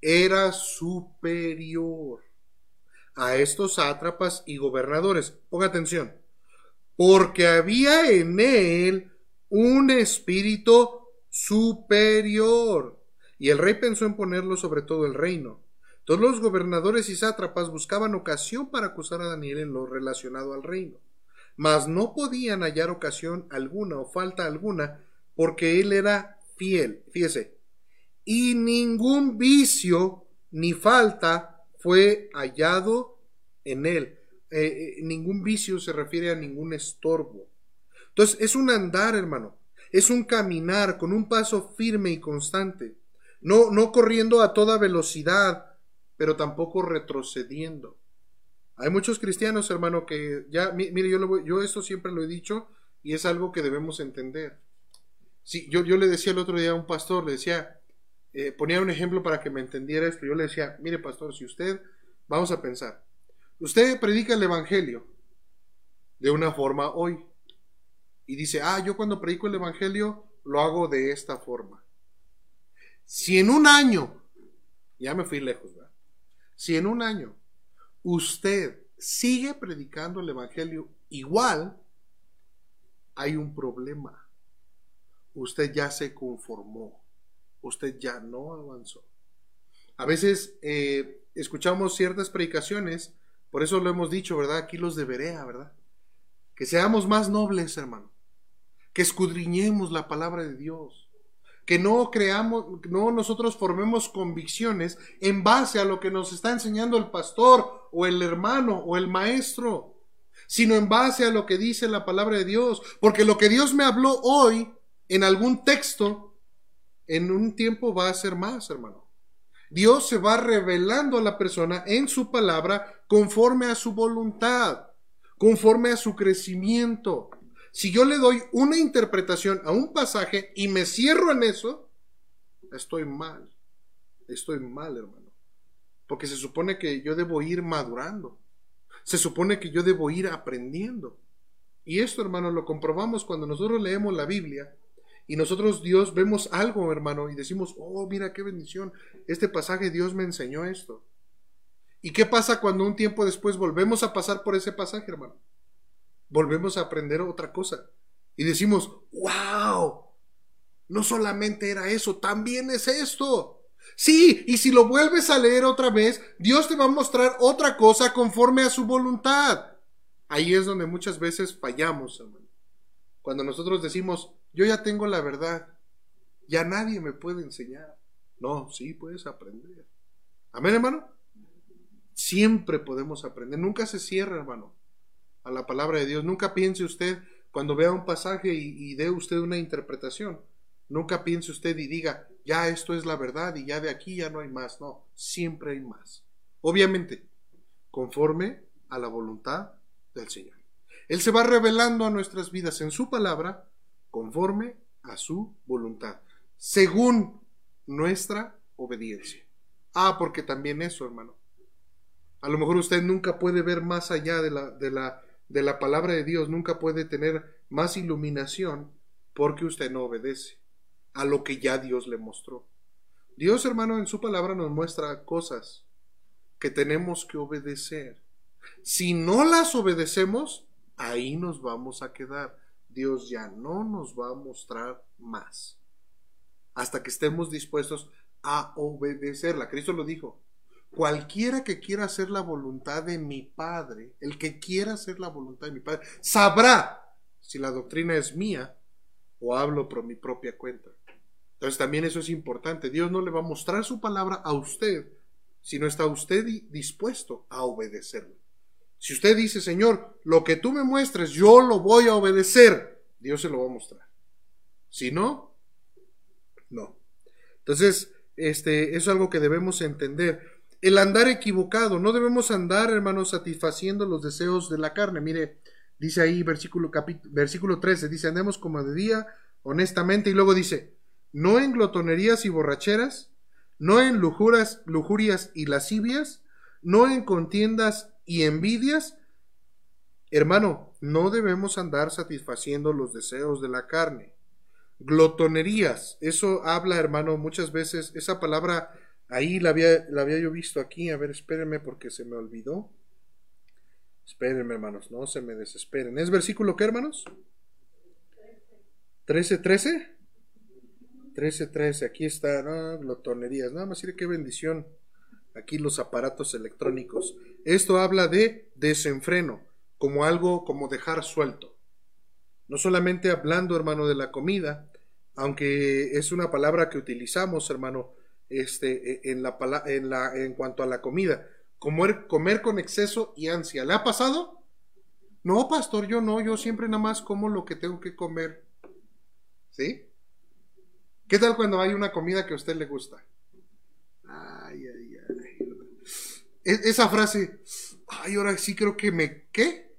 Speaker 1: era superior a estos sátrapas y gobernadores. Ponga atención, porque había en él un espíritu superior. Y el rey pensó en ponerlo sobre todo el reino. Todos los gobernadores y sátrapas buscaban ocasión para acusar a Daniel en lo relacionado al reino, mas no podían hallar ocasión alguna o falta alguna porque él era fiel, fíjese, y ningún vicio ni falta fue hallado en él. Eh, eh, ningún vicio se refiere a ningún estorbo. Entonces es un andar, hermano, es un caminar con un paso firme y constante, no, no corriendo a toda velocidad pero tampoco retrocediendo. Hay muchos cristianos, hermano, que ya, mire, yo, lo, yo esto siempre lo he dicho y es algo que debemos entender. Sí, yo, yo le decía el otro día a un pastor, le decía, eh, ponía un ejemplo para que me entendiera esto. Yo le decía, mire pastor, si usted, vamos a pensar, usted predica el Evangelio de una forma hoy y dice, ah, yo cuando predico el Evangelio lo hago de esta forma. Si en un año, ya me fui lejos, ¿verdad? Si en un año usted sigue predicando el Evangelio igual, hay un problema. Usted ya se conformó. Usted ya no avanzó. A veces eh, escuchamos ciertas predicaciones, por eso lo hemos dicho, ¿verdad? Aquí los de Berea, ¿verdad? Que seamos más nobles, hermano. Que escudriñemos la palabra de Dios. Que no creamos, no nosotros formemos convicciones en base a lo que nos está enseñando el pastor o el hermano o el maestro sino en base a lo que dice la palabra de Dios. Porque lo que Dios me habló hoy en algún texto, en un tiempo va a ser más, hermano. Dios se va revelando a la persona en su palabra conforme a su voluntad, conforme a su crecimiento. Si yo le doy una interpretación a un pasaje y me cierro en eso, estoy mal. Estoy mal, hermano. Porque se supone que yo debo ir madurando se supone que yo debo ir aprendiendo. Y esto, hermano, lo comprobamos cuando nosotros leemos la Biblia y nosotros, Dios, vemos algo, hermano, y decimos, oh, mira qué bendición, este pasaje Dios me enseñó esto. ¿Y qué pasa cuando un tiempo después volvemos a pasar por ese pasaje, hermano? Volvemos a aprender otra cosa. Y decimos, wow, no solamente era eso, también es esto. Sí, y si lo vuelves a leer otra vez, Dios te va a mostrar otra cosa conforme a su voluntad. Ahí es donde muchas veces fallamos, hermano. Cuando nosotros decimos, yo ya tengo la verdad, ya nadie me puede enseñar. No, sí, puedes aprender. Amén, hermano. Siempre podemos aprender. Nunca se cierra, hermano, a la palabra de Dios. Nunca piense usted cuando vea un pasaje y, y dé usted una interpretación. Nunca piense usted y diga, ya esto es la verdad y ya de aquí ya no hay más. No, siempre hay más. Obviamente, conforme a la voluntad del Señor. Él se va revelando a nuestras vidas en su palabra conforme a su voluntad, según nuestra obediencia. Ah, porque también eso, hermano. A lo mejor usted nunca puede ver más allá de la, de la, de la palabra de Dios, nunca puede tener más iluminación porque usted no obedece a lo que ya Dios le mostró. Dios, hermano, en su palabra nos muestra cosas que tenemos que obedecer. Si no las obedecemos, ahí nos vamos a quedar. Dios ya no nos va a mostrar más hasta que estemos dispuestos a obedecerla. Cristo lo dijo. Cualquiera que quiera hacer la voluntad de mi Padre, el que quiera hacer la voluntad de mi Padre, sabrá si la doctrina es mía o hablo por mi propia cuenta. Entonces también eso es importante. Dios no le va a mostrar su palabra a usted si no está usted dispuesto a obedecerlo. Si usted dice, Señor, lo que tú me muestres, yo lo voy a obedecer, Dios se lo va a mostrar. Si no, no. Entonces, este, es algo que debemos entender. El andar equivocado, no debemos andar, hermanos, satisfaciendo los deseos de la carne. Mire, dice ahí versículo, versículo 13, dice, andemos como de día, honestamente, y luego dice, no en glotonerías y borracheras, no en lujuras, lujurias y lascivias, no en contiendas y envidias. Hermano, no debemos andar satisfaciendo los deseos de la carne. Glotonerías, eso habla, hermano, muchas veces, esa palabra ahí la había, la había yo visto aquí, a ver, espérenme porque se me olvidó. Espérenme, hermanos, no se me desesperen. ¿Es versículo qué, hermanos? 13, 13. 13, 13, aquí está, no, glotonerías, nada más mire qué bendición. Aquí los aparatos electrónicos. Esto habla de desenfreno, como algo como dejar suelto. No solamente hablando, hermano, de la comida, aunque es una palabra que utilizamos, hermano, este, e, en, la, en, en cuanto a la comida. Comer, comer con exceso y ansia. ¿Le ha pasado? No, pastor, yo no, yo siempre nada más como lo que tengo que comer. ¿Sí? ¿Qué tal cuando hay una comida que a usted le gusta? Ay, ay, ay. Esa frase, ay, ahora sí creo que me, ¿qué?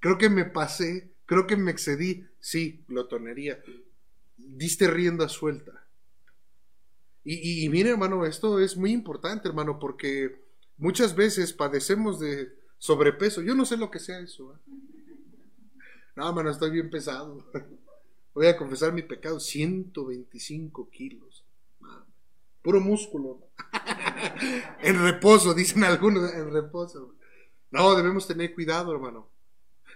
Speaker 1: Creo que me pasé, creo que me excedí. Sí, glotonería. Diste rienda suelta. Y, y, mire, hermano, esto es muy importante, hermano, porque muchas veces padecemos de sobrepeso. Yo no sé lo que sea eso. ¿eh? No, hermano, estoy bien pesado. (laughs) Voy a confesar mi pecado, 125 kilos. Puro músculo. (laughs) (laughs) en reposo, dicen algunos, en reposo. No, debemos tener cuidado, hermano.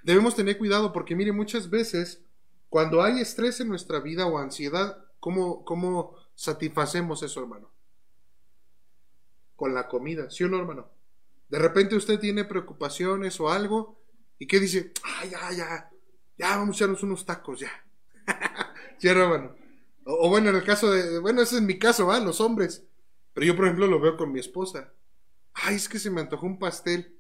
Speaker 1: Debemos tener cuidado porque, mire, muchas veces, cuando hay estrés en nuestra vida o ansiedad, ¿cómo, cómo satisfacemos eso, hermano? Con la comida, ¿sí o no, hermano? De repente usted tiene preocupaciones o algo, y qué dice, ay, ya, ya, ya, vamos a echarnos unos tacos, ya. (laughs) ¿Sí, hermano? O, bueno, en el caso de, bueno, ese es mi caso, ¿va? Los hombres. Pero yo, por ejemplo, lo veo con mi esposa. Ay, es que se me antojó un pastel.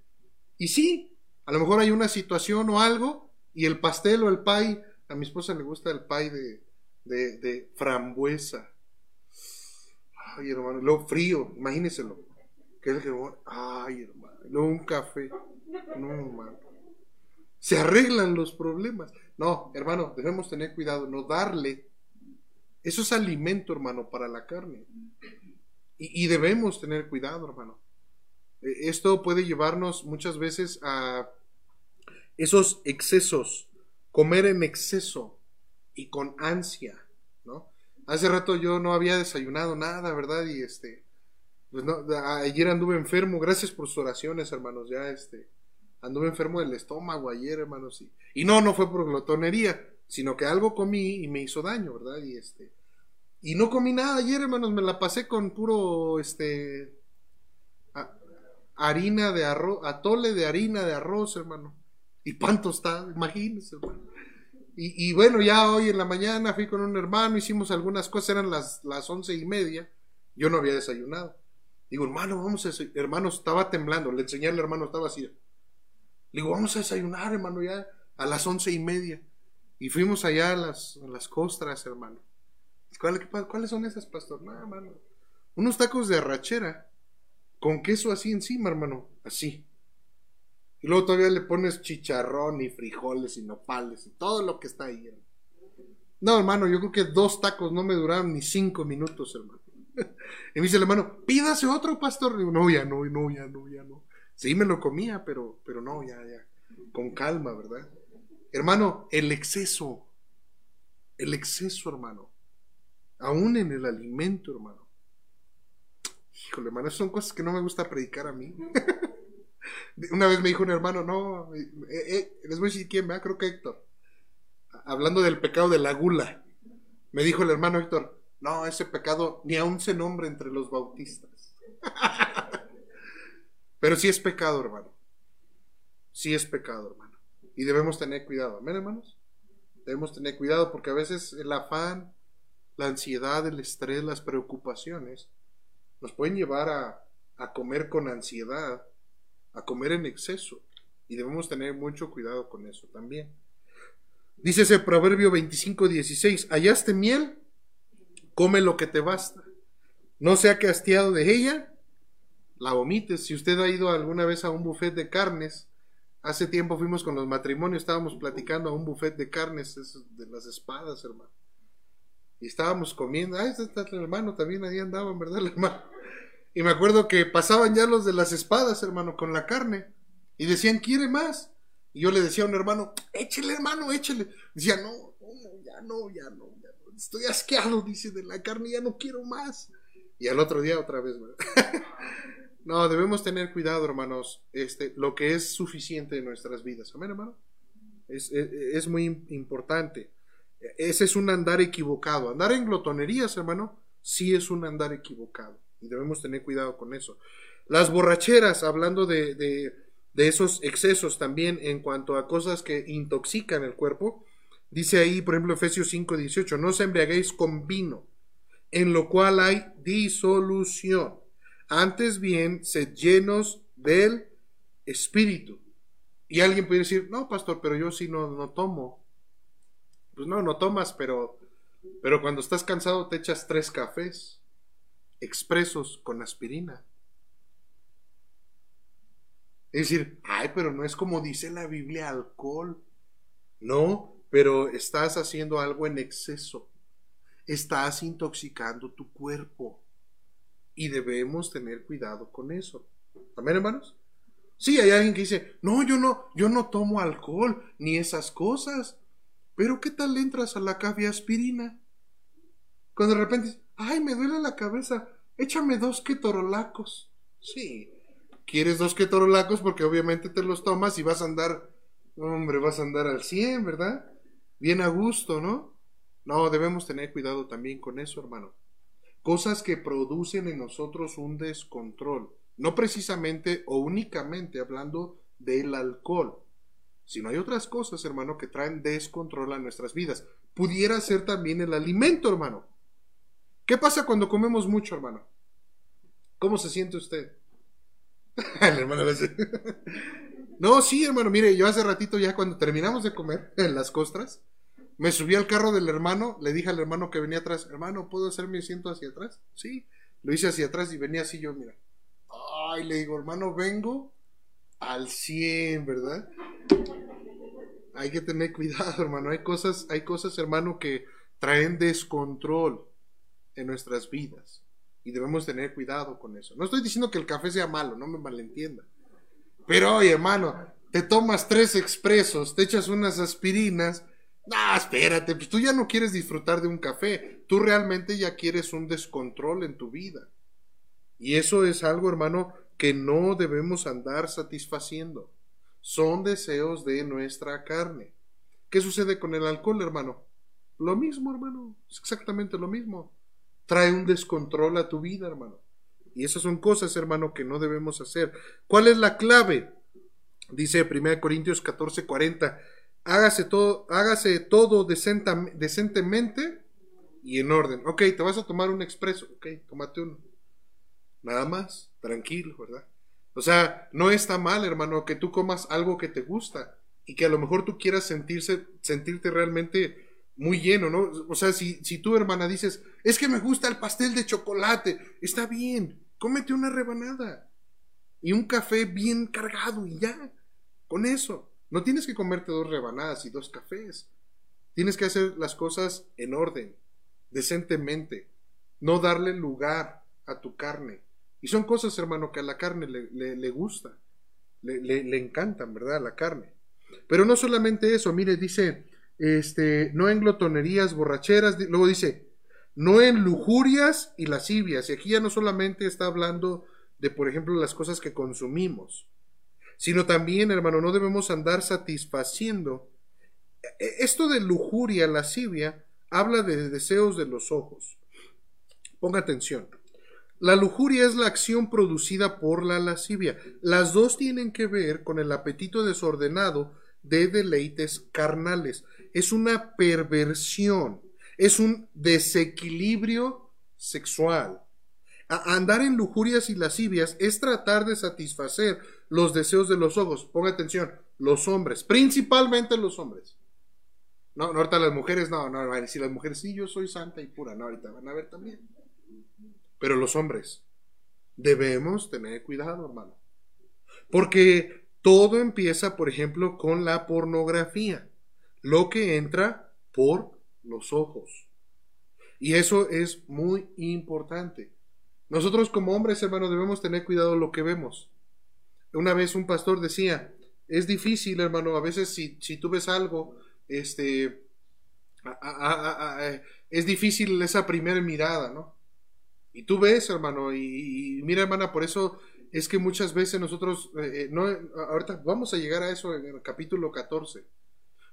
Speaker 1: Y sí, a lo mejor hay una situación o algo, y el pastel o el pay, a mi esposa le gusta el pay de, de, frambuesa. Ay, hermano, luego frío, imagínenselo. Que es que, ay, hermano, luego un café. No, hermano. Se arreglan los problemas. No, hermano, debemos tener cuidado, no darle. Eso es alimento, hermano, para la carne. Y, debemos tener cuidado, hermano. E, esto puede llevarnos muchas veces a esos excesos, comer en exceso y con ansia, ¿no? Hace rato yo no había desayunado nada, ¿verdad? Y este, pues no, ayer anduve enfermo, gracias por sus oraciones, hermanos, ya este, anduve enfermo del estómago ayer, hermanos, y, y no, no fue por glotonería, sino que algo comí y me hizo daño, ¿verdad? Y este, y no comí nada ayer, hermanos, me la pasé con puro, este, harina de arroz, atole de harina de arroz, hermano, y pan tostado, imagínense, hermano. Y, bueno, ya hoy en la mañana fui con un hermano, hicimos algunas cosas, eran las, las once y media, yo no había desayunado. Digo, hermano, vamos a hermano, estaba temblando, le enseñé al hermano, estaba así. digo, vamos a desayunar, hermano, ya a las once y media. Y fuimos allá a las, a las costras, hermano. ¿Cuáles son esas, pastor? No, hermano. Unos tacos de arrachera con queso así encima, hermano. Así. Y luego todavía le pones chicharrón y frijoles y nopales y todo lo que está ahí. No, hermano, yo creo que dos tacos no me duraron ni cinco minutos, hermano. (laughs) y me dice el hermano, pídase otro, pastor. No, ya no, no, ya no, ya no. Sí, me lo comía, pero, pero no, ya, ya. Con calma, ¿verdad? Hermano, el exceso. El exceso, hermano aún en el alimento, hermano. Híjole, hermano, son cosas que no me gusta predicar a mí. (laughs) Una vez me dijo un hermano, no, eh, eh, les voy a decir quién, ¿verdad? Creo que Héctor. Hablando del pecado de la gula. Me dijo el hermano Héctor, no, ese pecado ni aún se nombra entre los bautistas. (laughs) Pero sí es pecado, hermano. Sí es pecado, hermano. Y debemos tener cuidado. Amén, hermanos. Debemos tener cuidado porque a veces el afán, la ansiedad, el estrés, las preocupaciones, nos pueden llevar a, comer con ansiedad, a comer en exceso. Y debemos tener mucho cuidado con eso también. Dice ese proverbio 25, 16, hallaste miel, come lo que te basta. No sea que hastiado de ella, la vomites. Si usted ha ido alguna vez a un buffet de carnes, hace tiempo fuimos con los matrimonios, estábamos platicando a un buffet de carnes de las espadas, hermano. Y estábamos comiendo. Ah, está el hermano, también ahí andaban, ¿verdad, hermano? Y me acuerdo que pasaban ya los de las espadas, hermano, con la carne. Y decían, ¿quiere más? Y yo le decía a un hermano, échele, hermano, échele. Decía, no, no, ya no, ya no, ya no. Estoy asqueado, dice, de la carne, ya no quiero más. Y al otro día otra vez, ¿verdad? (laughs) no, debemos tener cuidado, hermanos, este, lo que es suficiente en nuestras vidas. Amén, hermano. Es, es muy importante. Ese es un andar equivocado. Andar en glotonerías, hermano, sí es un andar equivocado. Y debemos tener cuidado con eso. Las borracheras, hablando de, de, esos excesos también en cuanto a cosas que intoxican el cuerpo, dice ahí, por ejemplo, Efesios 5, 18, no se embriaguéis con vino, en lo cual hay disolución. Antes bien, sed llenos del Espíritu. Y alguien puede decir, no, pastor, pero yo sí no, no tomo pues no, no tomas, pero, pero cuando estás cansado te echas tres cafés expresos con aspirina. Es decir, ay, pero no es como dice la Biblia alcohol. No, pero estás haciendo algo en exceso. Estás intoxicando tu cuerpo. Y debemos tener cuidado con eso. ¿Amén, hermanos? Sí, hay alguien que dice, no, yo no, yo no tomo alcohol ni esas cosas. Pero ¿qué tal entras a la café aspirina? Cuando de repente, ay, me duele la cabeza, échame dos ketorolacos. Sí, quieres dos ketorolacos porque obviamente te los tomas y vas a andar, hombre, vas a andar al 100, ¿verdad? Bien a gusto, ¿no? No, debemos tener cuidado también con eso, hermano. Cosas que producen en nosotros un descontrol. No precisamente o únicamente hablando del alcohol, sino hay otras cosas, hermano, que traen descontrol a nuestras vidas. Pudiera ser también el alimento, hermano. ¿Qué pasa cuando comemos mucho, hermano? ¿Cómo se siente usted? (laughs) el hermano No, sí, hermano, mire, yo hace ratito ya cuando terminamos de comer (laughs) en las costras, me subí al carro del hermano, le dije al hermano que venía atrás, hermano, ¿puedo hacer mi asiento hacia atrás? Sí, lo hice hacia atrás y venía así yo, mira. Ay, le digo, hermano, vengo al 100, ¿verdad? Hay que tener cuidado, (laughs) hermano. Hay cosas, hay cosas, hermano, que traen descontrol en nuestras vidas. Y debemos tener cuidado con eso. No estoy diciendo que el café sea malo, no me malentienda. Pero oye, hermano, te tomas tres expresos, te echas unas aspirinas. Ah, espérate, pues tú ya no quieres disfrutar de un café. Tú realmente ya quieres un descontrol en tu vida. Y eso es algo, hermano, que no debemos andar satisfaciendo. Son deseos de nuestra carne. ¿Qué sucede con el alcohol, hermano? Lo mismo, hermano. Es exactamente lo mismo. Trae un descontrol a tu vida, hermano. Y esas son cosas, hermano, que no debemos hacer. ¿Cuál es la clave? Dice 1 Corintios 14, 40. Hágase todo, hágase todo decentemente y en orden. Ok, te vas a tomar un expreso. Ok, tómate uno nada más, tranquilo, ¿verdad? O sea, no está mal, hermano, que tú comas algo que te gusta y que a lo mejor tú quieras sentirse, sentirte realmente muy lleno, ¿no? O sea, si, si tú, hermana, dices, es que me gusta el pastel de chocolate, está bien, cómete una rebanada y un café bien cargado y ya, con eso. No tienes que comerte dos rebanadas y dos cafés. Tienes que hacer las cosas en orden, decentemente, no darle lugar a tu carne. Y son cosas, hermano, que a la carne le, le, gusta, le, le, encantan, ¿verdad? A la carne. Pero no solamente eso, mire, dice, este, no en glotonerías, borracheras, luego dice, no en lujurias y lascivias. Y aquí ya no solamente está hablando de, por ejemplo, las cosas que consumimos, sino también, hermano, no debemos andar satisfaciendo. E, esto de lujuria, lascivia, habla de deseos de los ojos. Ponga atención. La lujuria es la acción producida por la lascivia. Las dos tienen que ver con el apetito desordenado de deleites carnales. Es una perversión, es un desequilibrio sexual. andar en lujurias y lascivias es tratar de satisfacer los deseos de los ojos. Ponga atención, los hombres, principalmente los hombres. No, no ahorita las mujeres, no, no, decir las mujeres, sí, yo soy santa y pura. No, ahorita van a ver también. Pero los hombres debemos tener cuidado, hermano. Porque todo empieza, por ejemplo, con la pornografía. Lo que entra por los ojos. Y eso es muy importante. Nosotros como hombres, hermano, debemos tener cuidado lo que vemos. Una vez un pastor decía, es difícil, hermano, a veces si, si tú ves algo, este, es difícil esa primera mirada, ¿no? Y tú ves, hermano, y, mira, hermana, por eso es que muchas veces nosotros, eh, eh, no, ahorita vamos a llegar a eso en el capítulo 14.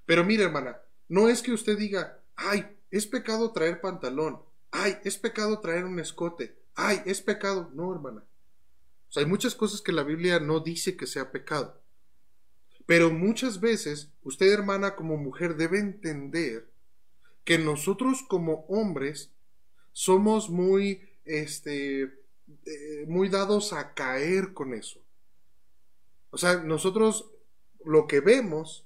Speaker 1: Pero mira, hermana, no es que usted diga, ay, es pecado traer pantalón, ay, es pecado traer un escote, ay, es pecado. No, hermana. O sea, hay muchas cosas que la Biblia no dice que sea pecado. Pero muchas veces usted, hermana, como mujer, debe entender que nosotros como hombres somos muy este, eh, muy dados a caer con eso. O sea, nosotros lo que vemos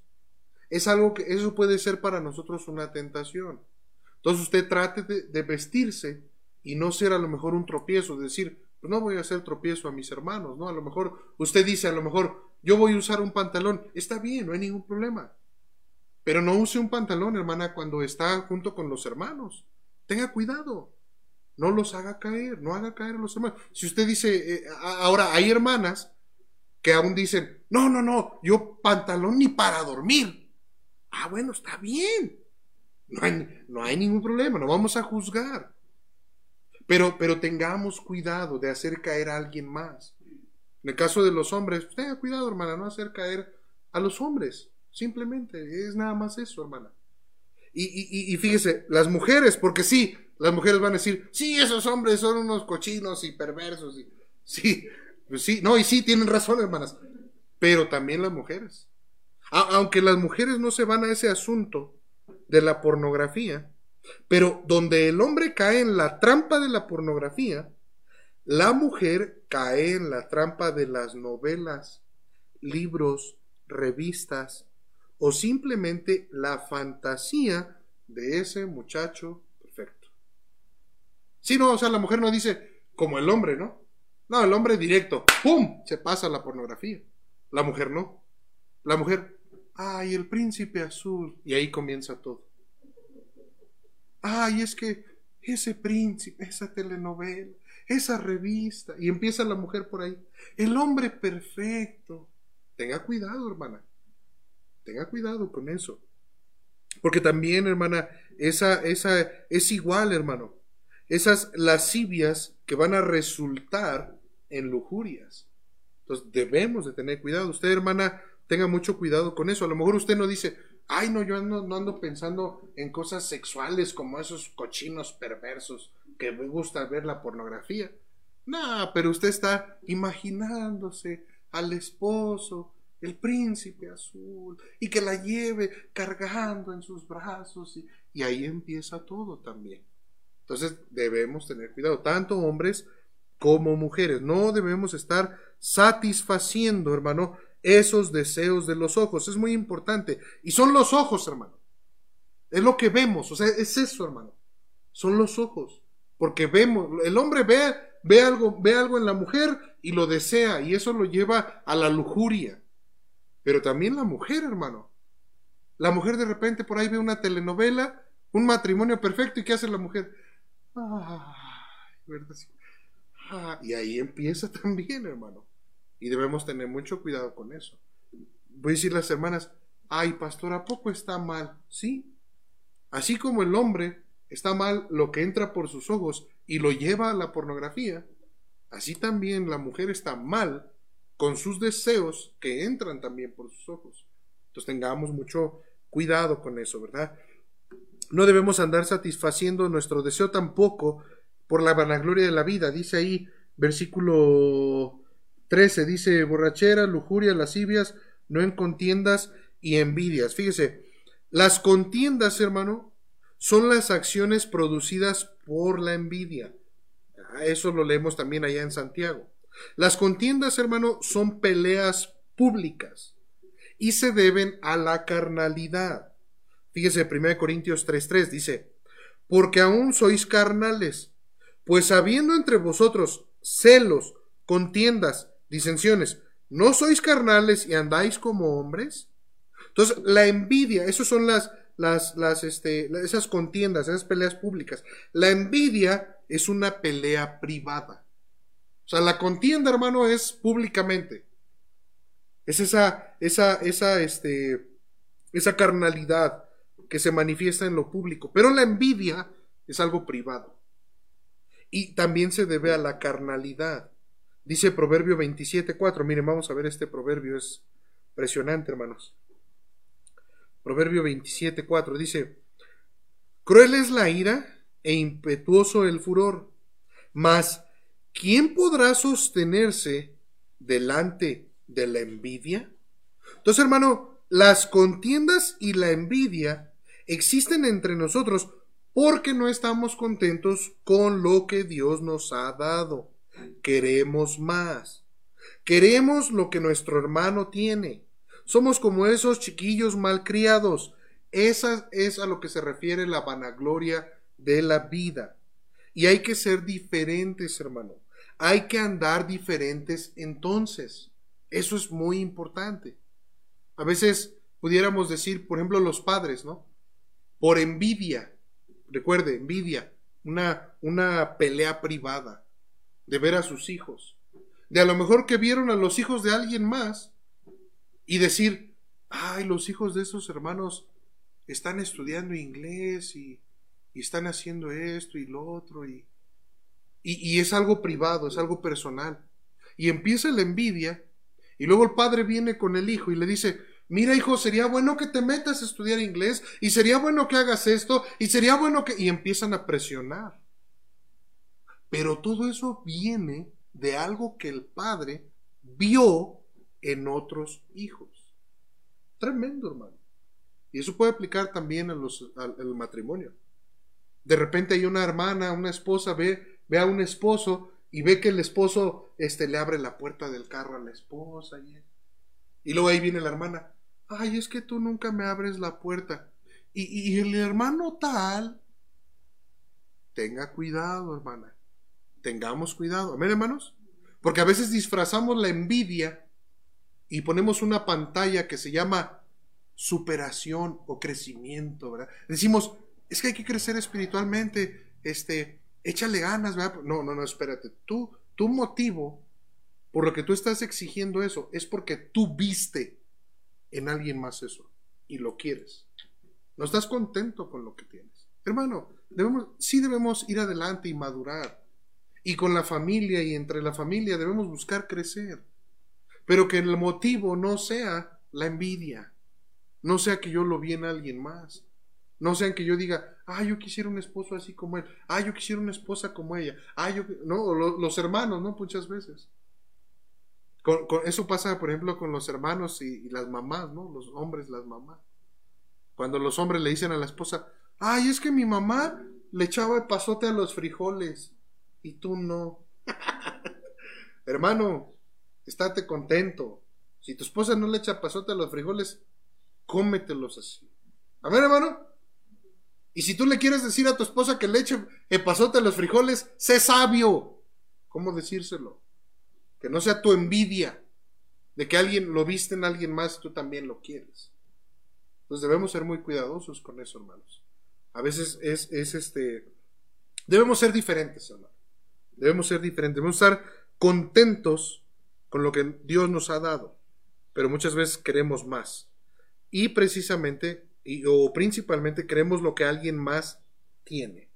Speaker 1: es algo que eso puede ser para nosotros una tentación. Entonces usted trate de, vestirse y no ser a lo mejor un tropiezo, decir, pues no voy a hacer tropiezo a mis hermanos, ¿no? A lo mejor usted dice, a lo mejor yo voy a usar un pantalón, está bien, no hay ningún problema. Pero no use un pantalón, hermana, cuando está junto con los hermanos. Tenga cuidado. No los haga caer, no haga caer a los hermanos. Si usted dice, eh, ahora hay hermanas que aún dicen, no, no, no, yo pantalón ni para dormir. Ah, bueno, está bien. No hay, no hay ningún problema, no vamos a juzgar. Pero, pero tengamos cuidado de hacer caer a alguien más. En el caso de los hombres, tenga cuidado, hermana, no hacer caer a los hombres. Simplemente es nada más eso, hermana. Y, fíjese, las mujeres, porque sí, las mujeres van a decir, sí, esos hombres son unos cochinos y perversos. Y, sí, pues sí, no, y sí, tienen razón, hermanas. Pero también las mujeres. aunque las mujeres no se van a ese asunto de la pornografía, pero donde el hombre cae en la trampa de la pornografía, la mujer cae en la trampa de las novelas, libros, revistas, o simplemente la fantasía de ese muchacho. Si no, o sea, la mujer no dice como el hombre, ¿no? No, el hombre directo, ¡pum! Se pasa la pornografía. La mujer no. La mujer, ay, el príncipe azul. Y ahí comienza todo. Ay, es que ese príncipe, esa telenovela, esa revista. Y empieza la mujer por ahí. El hombre perfecto. Tenga cuidado, hermana. Tenga cuidado con eso. Porque también, hermana, esa, esa es igual, hermano. Esas lascivias que van a resultar en lujurias. Entonces debemos de tener cuidado. Usted, hermana, tenga mucho cuidado con eso. A lo mejor usted no dice, ay, no, yo no ando pensando en cosas sexuales como esos cochinos perversos que me gusta ver la pornografía. No, pero usted está imaginándose al esposo el príncipe azul, y que la lleve cargando en sus brazos, y, y ahí empieza todo también. Entonces debemos tener cuidado, tanto hombres como mujeres. No debemos estar satisfaciendo, hermano, esos deseos de los ojos. Es muy importante. Y son los ojos, hermano. Es lo que vemos. O sea, es eso, hermano. Son los ojos. Porque vemos, el hombre ve, ve, algo, ve algo en la mujer y lo desea. Y eso lo lleva a la lujuria pero también la mujer, hermano. La mujer de repente por ahí ve una telenovela, un matrimonio perfecto, ¿y qué hace la mujer? Y ahí empieza (laughs) también, hermano. Y debemos tener mucho cuidado con eso. Voy a decir las hermanas, ay, pastor, ¿a poco está mal? Sí. Así como el hombre está mal lo que entra por sus ojos y lo lleva a la pornografía, así también la mujer está mal con sus deseos que entran también por sus ojos. Entonces tengamos mucho cuidado con eso, ¿verdad? No debemos andar satisfaciendo nuestro deseo tampoco por la vanagloria de la vida. Dice ahí, versículo 13, dice, borrachera, lujuria, lascivias, no en contiendas y envidias. Fíjese, las contiendas, hermano, son las acciones producidas por la envidia. Eso lo leemos también allá en Santiago. Las contiendas, hermano, son peleas públicas y se deben a la carnalidad. Fíjese, 1 Corintios 3:3 dice, porque aún sois carnales, pues habiendo entre vosotros celos, contiendas, disensiones, ¿no sois carnales y andáis como hombres? Entonces, la envidia, esas son las, las, las, este, esas contiendas, esas peleas públicas. La envidia es una pelea privada. O sea, la contienda, hermano, es públicamente. Es esa, esa, esa, este, esa carnalidad que se manifiesta en lo público. Pero la envidia es algo privado. Y también se debe a la carnalidad. Dice Proverbio 27.4. Miren, vamos a ver este proverbio. Es impresionante, hermanos. Proverbio 27.4 dice, Cruel es la ira e impetuoso el furor, mas ¿quién podrá sostenerse delante de la envidia? Entonces, hermano, las contiendas y la envidia existen entre nosotros porque no estamos contentos con lo que Dios nos ha dado. Queremos más. Queremos lo que nuestro hermano tiene. Somos como esos chiquillos malcriados. Esa es a lo que se refiere la vanagloria de la vida. Y hay que ser diferentes, hermano hay que andar diferentes entonces. Eso es muy importante. A veces pudiéramos decir, por ejemplo, los padres, ¿no? Por envidia, recuerde, envidia, una, una pelea privada de ver a sus hijos, de a lo mejor que vieron a los hijos de alguien más y decir, ay, los hijos de esos hermanos están estudiando inglés y, y están haciendo esto y lo otro y, y, y es algo privado, es algo personal. Y empieza la envidia y luego el padre viene con el hijo y le dice, mira hijo, sería bueno que te metas a estudiar inglés y sería bueno que hagas esto y sería bueno que... Y empiezan a presionar. Pero todo eso viene de algo que el padre vio en otros hijos. Tremendo, hermano. Y eso puede aplicar también al matrimonio. De repente hay una hermana, una esposa, ve, ve a un esposo y ve que el esposo este, le abre la puerta del carro a la esposa. Y, y luego ahí viene la hermana. Ay, es que tú nunca me abres la puerta. Y, y el hermano tal, tenga cuidado, hermana. Tengamos cuidado. Amén, hermanos. Porque a veces disfrazamos la envidia y ponemos una pantalla que se llama superación o crecimiento, ¿verdad? Decimos, es que hay que crecer espiritualmente, este, échale ganas, ¿verdad? No, no, no, espérate. Tú, tu motivo por lo que tú estás exigiendo eso es porque tú viste en alguien más eso y lo quieres. No estás contento con lo que tienes. Hermano, debemos, sí debemos ir adelante y madurar. Y con la familia y entre la familia debemos buscar crecer. Pero que el motivo no sea la envidia. No sea que yo lo vi en alguien más. No sea que yo diga, ah, yo quisiera un esposo así como él. Ah, yo quisiera una esposa como ella. Ah, yo. No, los hermanos, ¿no? Muchas veces. Con, eso pasa, por ejemplo, con los hermanos y, y, las mamás, ¿no? Los hombres, las mamás. Cuando los hombres le dicen a la esposa, ay, es que mi mamá le echaba el pasote a los frijoles y tú no. (laughs) Hermano, estate contento. Si tu esposa no le echa pasote a los frijoles, cómetelos así. A ver, hermano. Y si tú le quieres decir a tu esposa que le eche el pasote a los frijoles, sé sabio. ¿Cómo decírselo? Que no sea tu envidia de que alguien lo viste en alguien más y tú también lo quieres. Entonces debemos ser muy cuidadosos con eso, hermanos. A veces es, es este. Debemos ser diferentes, hermano. Debemos ser diferentes. Debemos estar contentos con lo que Dios nos ha dado. Pero muchas veces queremos más. Y precisamente, o principalmente, queremos lo que alguien más tiene.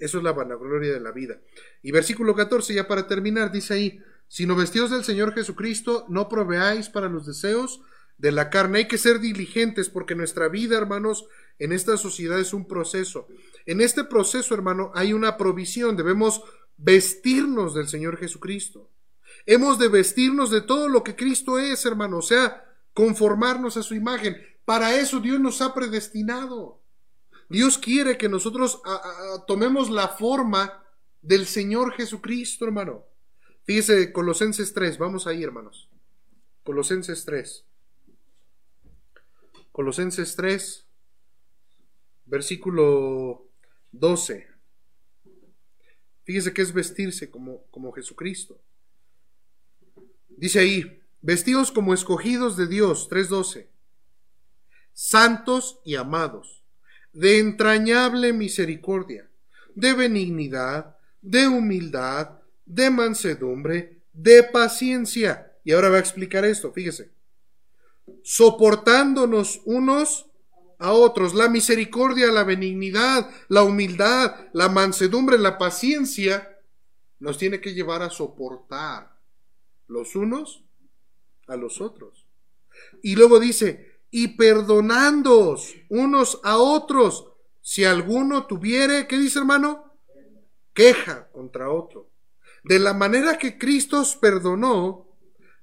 Speaker 1: Eso es la vanagloria de la vida. Y versículo 14, ya para terminar, dice ahí, sino vestidos del Señor Jesucristo, no proveáis para los deseos de la carne. Hay que ser diligentes porque nuestra vida, hermanos, en esta sociedad es un proceso. En este proceso, hermano, hay una provisión. Debemos vestirnos del Señor Jesucristo. Hemos de vestirnos de todo lo que Cristo es, hermano, o sea, conformarnos a su imagen. Para eso Dios nos ha predestinado. Dios quiere que nosotros tomemos la forma del Señor Jesucristo, hermano. Fíjese, Colosenses 3, vamos ahí, hermanos. Colosenses 3. Colosenses 3, versículo 12. Fíjese que es vestirse como, como Jesucristo. Dice ahí, vestidos como escogidos de Dios, 3.12, santos y amados, de entrañable misericordia, de benignidad, de humildad, de mansedumbre, de paciencia. Y ahora va a explicar esto, fíjese, soportándonos unos a otros. La misericordia, la benignidad, la humildad, la mansedumbre, la paciencia, nos tiene que llevar a soportar los unos a los otros. Y luego dice, y perdonándoos unos a otros, si alguno tuviere, ¿qué dice hermano? Queja contra otro. De la manera que Cristo os perdonó,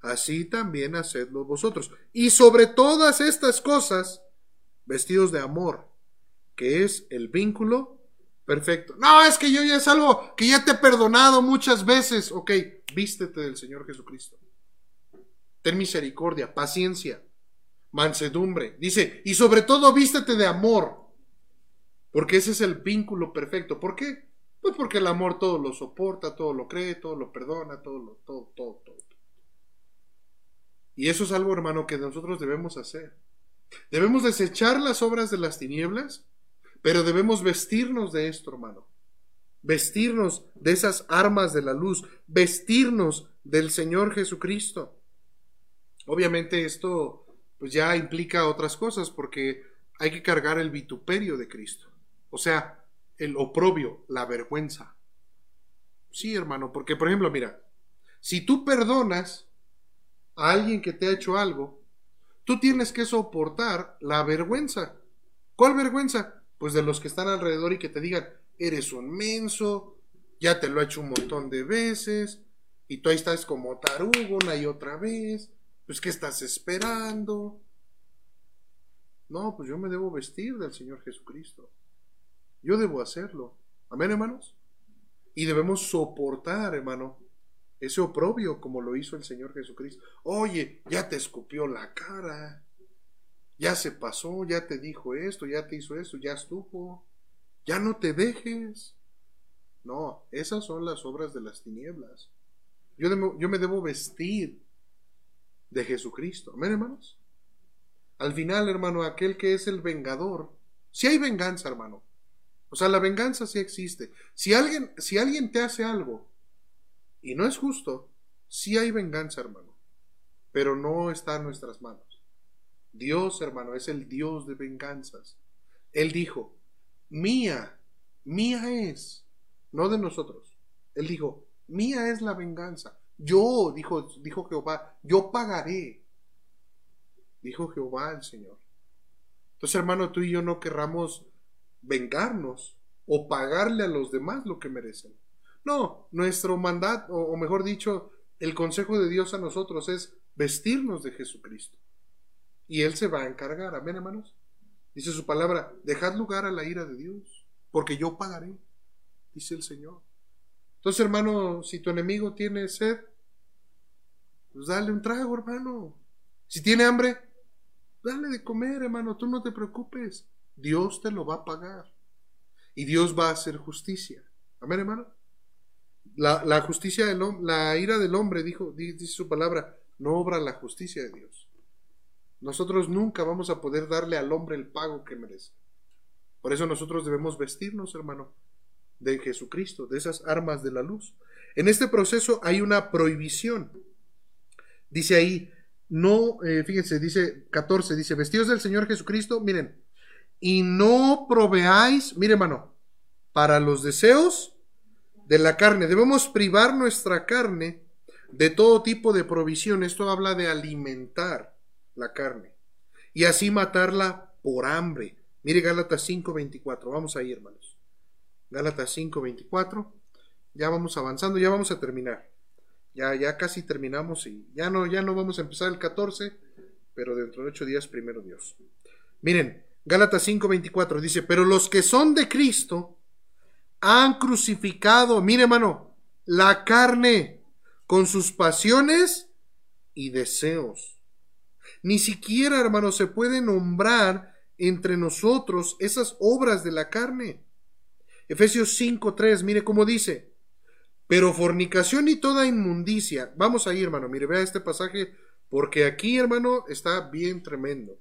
Speaker 1: así también hacedlo vosotros. Y sobre todas estas cosas, vestidos de amor, que es el vínculo perfecto. No, es que yo ya es algo que ya te he perdonado muchas veces. Ok, vístete del Señor Jesucristo. Ten misericordia, paciencia, mansedumbre. Dice, y sobre todo vístete de amor, porque ese es el vínculo perfecto. ¿Por qué? Pues porque el amor todo lo soporta, todo lo cree, todo lo perdona, todo lo, todo, todo, todo. Y eso es algo, hermano, que nosotros debemos hacer. Debemos desechar las obras de las tinieblas, pero debemos vestirnos de esto, hermano. Vestirnos de esas armas de la luz, vestirnos del Señor Jesucristo. Obviamente esto pues ya implica otras cosas porque hay que cargar el vituperio de Cristo. O sea, el oprobio, la vergüenza. Sí, hermano, porque por ejemplo, mira, si tú perdonas a alguien que te ha hecho algo, tú tienes que soportar la vergüenza. ¿Cuál vergüenza? Pues de los que están alrededor y que te digan, eres un menso, ya te lo he hecho un montón de veces, y tú ahí estás como tarugo una y otra vez, pues ¿qué estás esperando? No, pues yo me debo vestir del Señor Jesucristo. Yo debo hacerlo. Amén, hermanos. Y debemos soportar, hermano, ese oprobio como lo hizo el Señor Jesucristo. Oye, ya te escupió la cara. Ya se pasó, ya te dijo esto, ya te hizo esto, ya estuvo. Ya no te dejes. No, esas son las obras de las tinieblas. Yo, yo me debo vestir de Jesucristo. Amén, hermanos. Al final, hermano, aquel que es el vengador, si hay venganza, hermano, o sea, la venganza sí existe. Si alguien, si alguien te hace algo y no es justo, sí hay venganza, hermano. Pero no está en nuestras manos. Dios, hermano, es el Dios de venganzas. Él dijo, mía, mía es, no de nosotros. Él dijo, mía es la venganza. Yo, dijo, dijo Jehová, yo pagaré. Dijo Jehová el Señor. Entonces, hermano, tú y yo no querramos vengarnos o pagarle a los demás lo que merecen. No, nuestro mandato, o mejor dicho, el consejo de Dios a nosotros es vestirnos de Jesucristo. Y Él se va a encargar. Amén, hermanos. Dice su palabra, dejad lugar a la ira de Dios, porque yo pagaré, dice el Señor. Entonces, hermano, si tu enemigo tiene sed, pues dale un trago, hermano. Si tiene hambre, dale de comer, hermano, tú no te preocupes. Dios te lo va a pagar. Y Dios va a hacer justicia. Amén, hermano. La, justicia del la ira del hombre, dijo, dice su palabra, no obra la justicia de Dios. Nosotros nunca vamos a poder darle al hombre el pago que merece. Por eso nosotros debemos vestirnos, hermano, de Jesucristo, de esas armas de la luz. En este proceso hay una prohibición. Dice ahí, no, eh, fíjense, dice 14, dice, vestidos del Señor Jesucristo, miren, y no proveáis, mire hermano, para los deseos de la carne. Debemos privar nuestra carne de todo tipo de provisión. Esto habla de alimentar la carne y así matarla por hambre. Mire Gálatas 5:24. Vamos ahí, hermanos. Gálatas 5:24. Ya vamos avanzando, ya vamos a terminar. Ya ya casi terminamos y ya no ya no vamos a empezar el 14, pero dentro de ocho días primero Dios. Miren, Gálatas 5:24 dice, pero los que son de Cristo han crucificado, mire hermano, la carne con sus pasiones y deseos. Ni siquiera, hermano, se puede nombrar entre nosotros esas obras de la carne. Efesios 5:3, mire cómo dice, pero fornicación y toda inmundicia. Vamos ahí, hermano, mire, vea este pasaje, porque aquí, hermano, está bien tremendo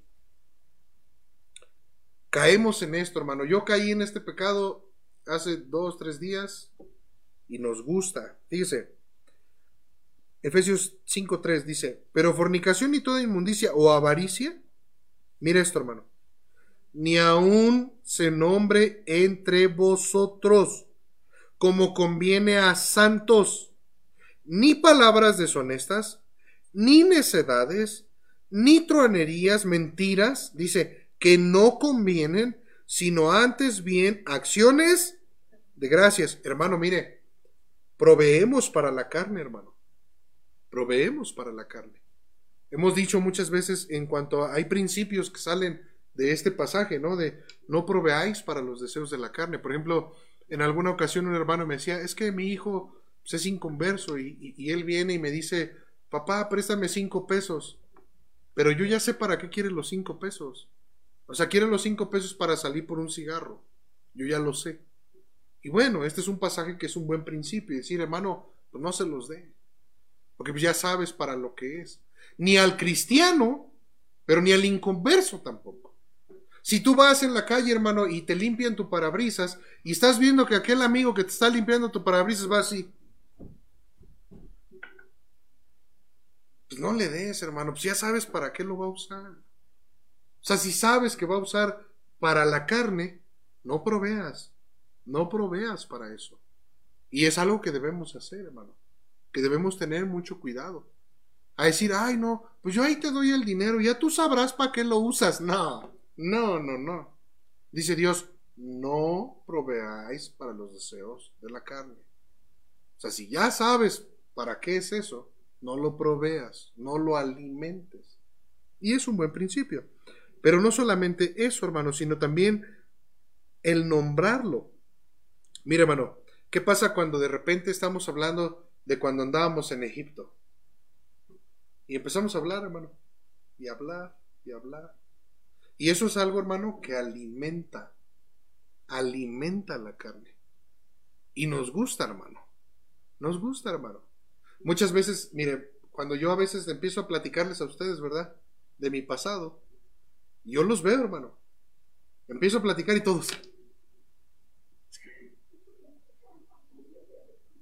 Speaker 1: caemos en esto, hermano. Yo caí en este pecado hace dos, tres días y nos gusta. Fíjese, Efesios 5.3 dice, pero fornicación y toda inmundicia o avaricia, mira esto, hermano, ni aún se nombre entre vosotros como conviene a santos, ni palabras deshonestas, ni necedades, ni truanerías, mentiras, dice, que no convienen, sino antes bien acciones de gracias. Hermano, mire, proveemos para la carne, hermano. Proveemos para la carne. Hemos dicho muchas veces en cuanto a, hay principios que salen de este pasaje, ¿no? De no proveáis para los deseos de la carne. Por ejemplo, en alguna ocasión un hermano me decía, es que mi hijo pues, es inconverso y, y, él viene y me dice, papá, préstame cinco pesos. Pero yo ya sé para qué quiere los cinco pesos. O sea, quieren los cinco pesos para salir por un cigarro. Yo ya lo sé. Y bueno, este es un pasaje que es un buen principio. Decir, hermano, pues no se los dé. Porque pues ya sabes para lo que es. Ni al cristiano pero ni al inconverso tampoco. Si tú vas en la calle, hermano, y te limpian tu parabrisas, y estás viendo que aquel amigo que te está limpiando tu parabrisas va así. Pues no le des, hermano, pues ya sabes para qué lo va a usar. O sea, si sabes que va a usar para la carne, no proveas, no proveas para eso. Y es algo que debemos hacer, hermano, que debemos tener mucho cuidado. A decir, ay, no, pues yo ahí te doy el dinero, ya tú sabrás para qué lo usas. No, no, no, no. Dice Dios, no proveáis para los deseos de la carne. O sea, si ya sabes para qué es eso, no lo proveas, no lo alimentes. Y es un buen principio. Pero no solamente eso, hermano, sino también el nombrarlo. Mira, hermano, ¿qué pasa cuando de repente estamos hablando de cuando andábamos en Egipto? Y empezamos a hablar, hermano, y hablar, y hablar. Y eso es algo, hermano, que alimenta, alimenta la carne. Y nos gusta, hermano. Nos gusta, hermano. Muchas veces, mire, cuando yo a veces empiezo a platicarles a ustedes, ¿verdad? De mi pasado, yo los veo, hermano. Empiezo a platicar y todos.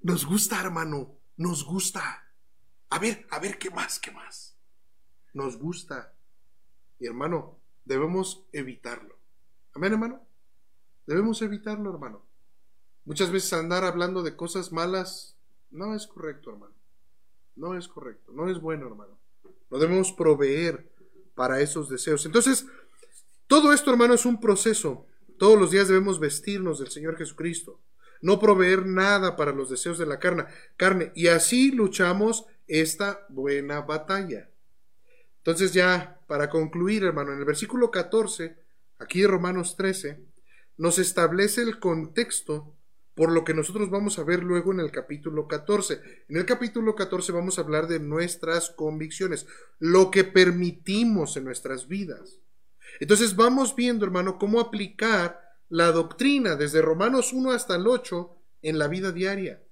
Speaker 1: Nos gusta, hermano. Nos gusta. A ver, a ver, ¿qué más? ¿Qué más? Nos gusta. Y hermano, debemos evitarlo. Amén, hermano. Debemos evitarlo, hermano. Muchas veces andar hablando de cosas malas no es correcto, hermano. No es correcto. No es bueno, hermano. No debemos proveer para esos deseos. Entonces, todo esto, hermano, es un proceso. Todos los días debemos vestirnos del Señor Jesucristo, no proveer nada para los deseos de la carne, carne, y así luchamos esta buena batalla. Entonces ya, para concluir, hermano, en el versículo 14, aquí de Romanos 13, nos establece el contexto por lo que nosotros vamos a ver luego en el capítulo 14. En el capítulo 14 vamos a hablar de nuestras convicciones, lo que permitimos en nuestras vidas. Entonces vamos viendo, hermano, cómo aplicar la doctrina desde Romanos 1 hasta el 8 en la vida diaria.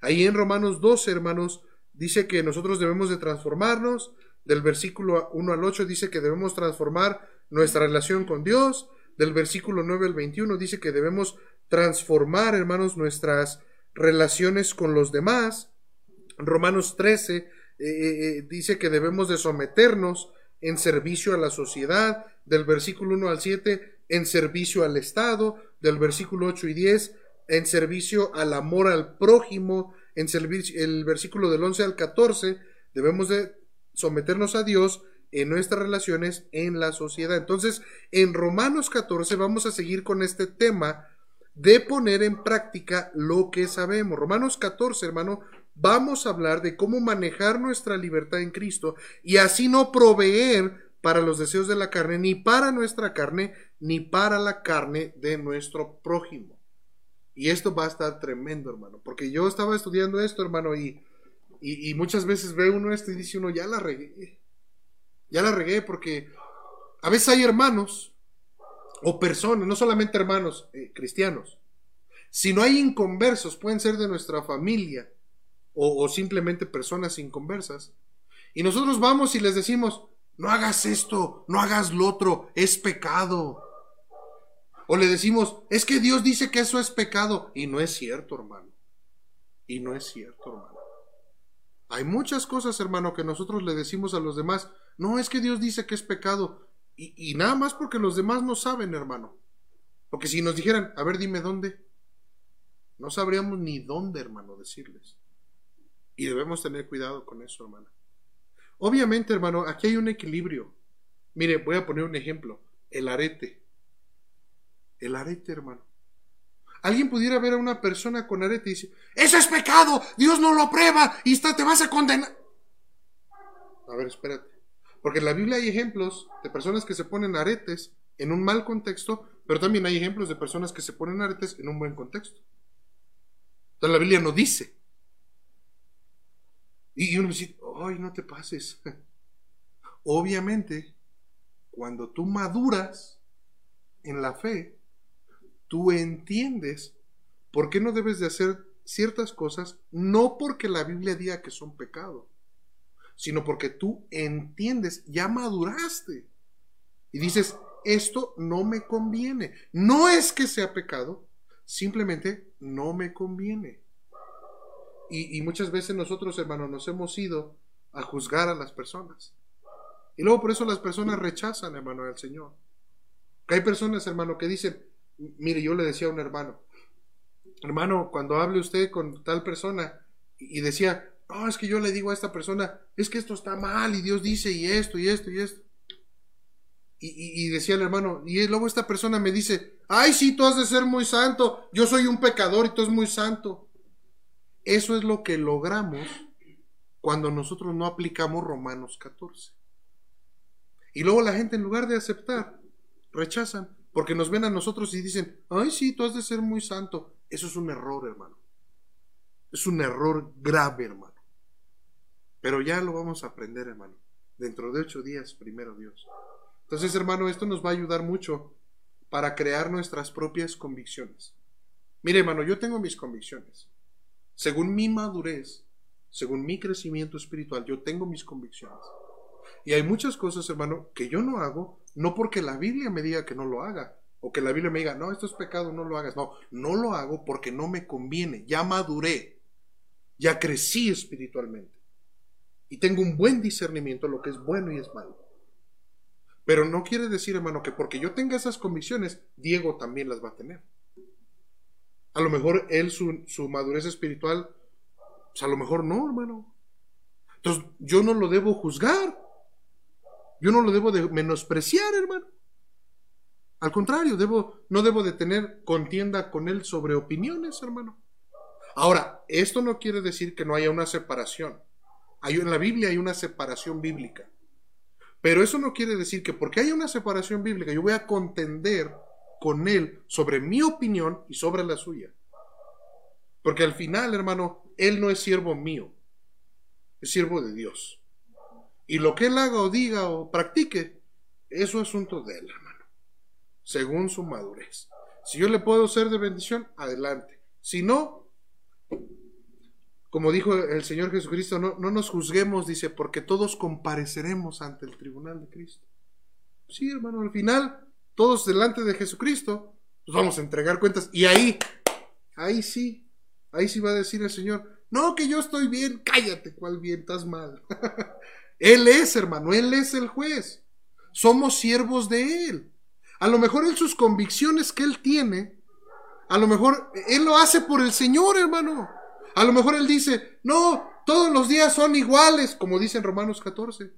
Speaker 1: Ahí en Romanos 12, hermanos, dice que nosotros debemos de transformarnos. Del versículo 1 al 8 dice que debemos transformar nuestra relación con Dios. Del versículo 9 al 21 dice que debemos transformar, hermanos, nuestras relaciones con los demás. Romanos 13 eh, eh, eh, dice que debemos de someternos en servicio a la sociedad, del versículo 1 al 7 en servicio al Estado, del versículo 8 y 10 en servicio al amor al prójimo, en servicio, el versículo del 11 al 14 debemos de someternos a Dios en nuestras relaciones en la sociedad. Entonces, en Romanos 14 vamos a seguir con este tema de poner en práctica lo que sabemos. Romanos 14, hermano, vamos a hablar de cómo manejar nuestra libertad en Cristo y así no proveer para los deseos de la carne, ni para nuestra carne, ni para la carne de nuestro prójimo. Y esto va a estar tremendo, hermano, porque yo estaba estudiando esto, hermano, y, y, muchas veces ve uno esto y dice uno, ya la regué, ya la regué, porque a veces hay hermanos o personas, no solamente hermanos eh, cristianos, sino hay inconversos, pueden ser de nuestra familia o, simplemente personas inconversas. Y nosotros vamos y les decimos, no hagas esto, no hagas lo otro, es pecado. O le decimos, es que Dios dice que eso es pecado. Y no es cierto, hermano. Y no es cierto, hermano. Hay muchas cosas, hermano, que nosotros le decimos a los demás, no es que Dios dice que es pecado. Y, nada más porque los demás no saben, hermano. Porque si nos dijeran, a ver, dime dónde, no sabríamos ni dónde, hermano, decirles. Y debemos tener cuidado con eso, hermano. Obviamente, hermano, aquí hay un equilibrio. Mire, voy a poner un ejemplo. El arete. El arete, hermano. Alguien pudiera ver a una persona con arete y decir, eso es pecado, Dios no lo aprueba y te vas a condenar. A ver, espérate. Porque en la Biblia hay ejemplos de personas que se ponen aretes en un mal contexto, pero también hay ejemplos de personas que se ponen aretes en un buen contexto. Entonces la Biblia no dice. Y uno dice, ay, no te pases. (laughs) Obviamente, cuando tú maduras en la fe, tú entiendes por qué no debes de hacer ciertas cosas, no porque la Biblia diga que son pecado, sino porque tú entiendes, ya maduraste. y dices, esto no me conviene. No es que sea pecado, simplemente no me conviene. Y, muchas veces nosotros, hermanos, nos hemos ido a juzgar a las personas. Y luego por eso las personas rechazan, hermano, al Señor. Que hay personas, hermano, que dicen, mire, yo le decía a un hermano, hermano, cuando hable usted con tal persona, y decía, no, es que yo le digo a esta persona, es que esto está mal, y Dios dice, y esto, y esto, y esto. Y, decía el hermano, y luego esta persona me dice, ay, sí, tú has de ser muy santo, yo soy un pecador y tú eres muy santo. Eso es lo que logramos cuando nosotros no aplicamos Romanos 14. Y luego la gente en lugar de aceptar, rechazan, porque nos ven a nosotros y dicen, ay, sí, tú has de ser muy santo. Eso es un error, hermano. Es un error grave, hermano. Pero ya lo vamos a aprender, hermano. Dentro de ocho días, primero Dios. Entonces, hermano, esto nos va a ayudar mucho para crear nuestras propias convicciones. Mire, hermano, yo tengo mis convicciones. Según mi madurez, según mi crecimiento espiritual, yo tengo mis convicciones. Y hay muchas cosas, hermano, que yo no hago, no porque la Biblia me diga que no lo haga, o que la Biblia me diga, no, esto es pecado, no lo hagas. No, no lo hago porque no me conviene. Ya maduré, ya crecí espiritualmente. Y tengo un buen discernimiento de lo que es bueno y es malo. Pero no quiere decir, hermano, que porque yo tenga esas convicciones, Diego también las va a tener. A lo mejor él, su, madurez espiritual, pues a lo mejor no, hermano. Entonces, yo no lo debo juzgar. Yo no lo debo de menospreciar, hermano. Al contrario, debo, no debo de tener contienda con él sobre opiniones, hermano. Ahora, esto no quiere decir que no haya una separación. Hay, en la Biblia hay una separación bíblica. Pero eso no quiere decir que porque haya una separación bíblica yo voy a contender con él sobre mi opinión y sobre la suya. Porque al final, hermano, él no es siervo mío, es siervo de Dios. Y lo que él haga o diga o practique, eso es asunto de él, hermano, según su madurez. Si yo le puedo ser de bendición, adelante. Si no, como dijo el Señor Jesucristo, no, no nos juzguemos, dice, porque todos compareceremos ante el tribunal de Cristo. Sí, hermano, al final, todos delante de Jesucristo, nos vamos a entregar cuentas. Y ahí, ahí sí, ahí sí va a decir el Señor, no, que yo estoy bien, cállate, cuál bien, estás mal. (laughs) él es, hermano, Él es el juez. Somos siervos de Él. A lo mejor en sus convicciones que Él tiene, a lo mejor Él lo hace por el Señor, hermano. A lo mejor él dice, no, todos los días son iguales, como dice en Romanos 14.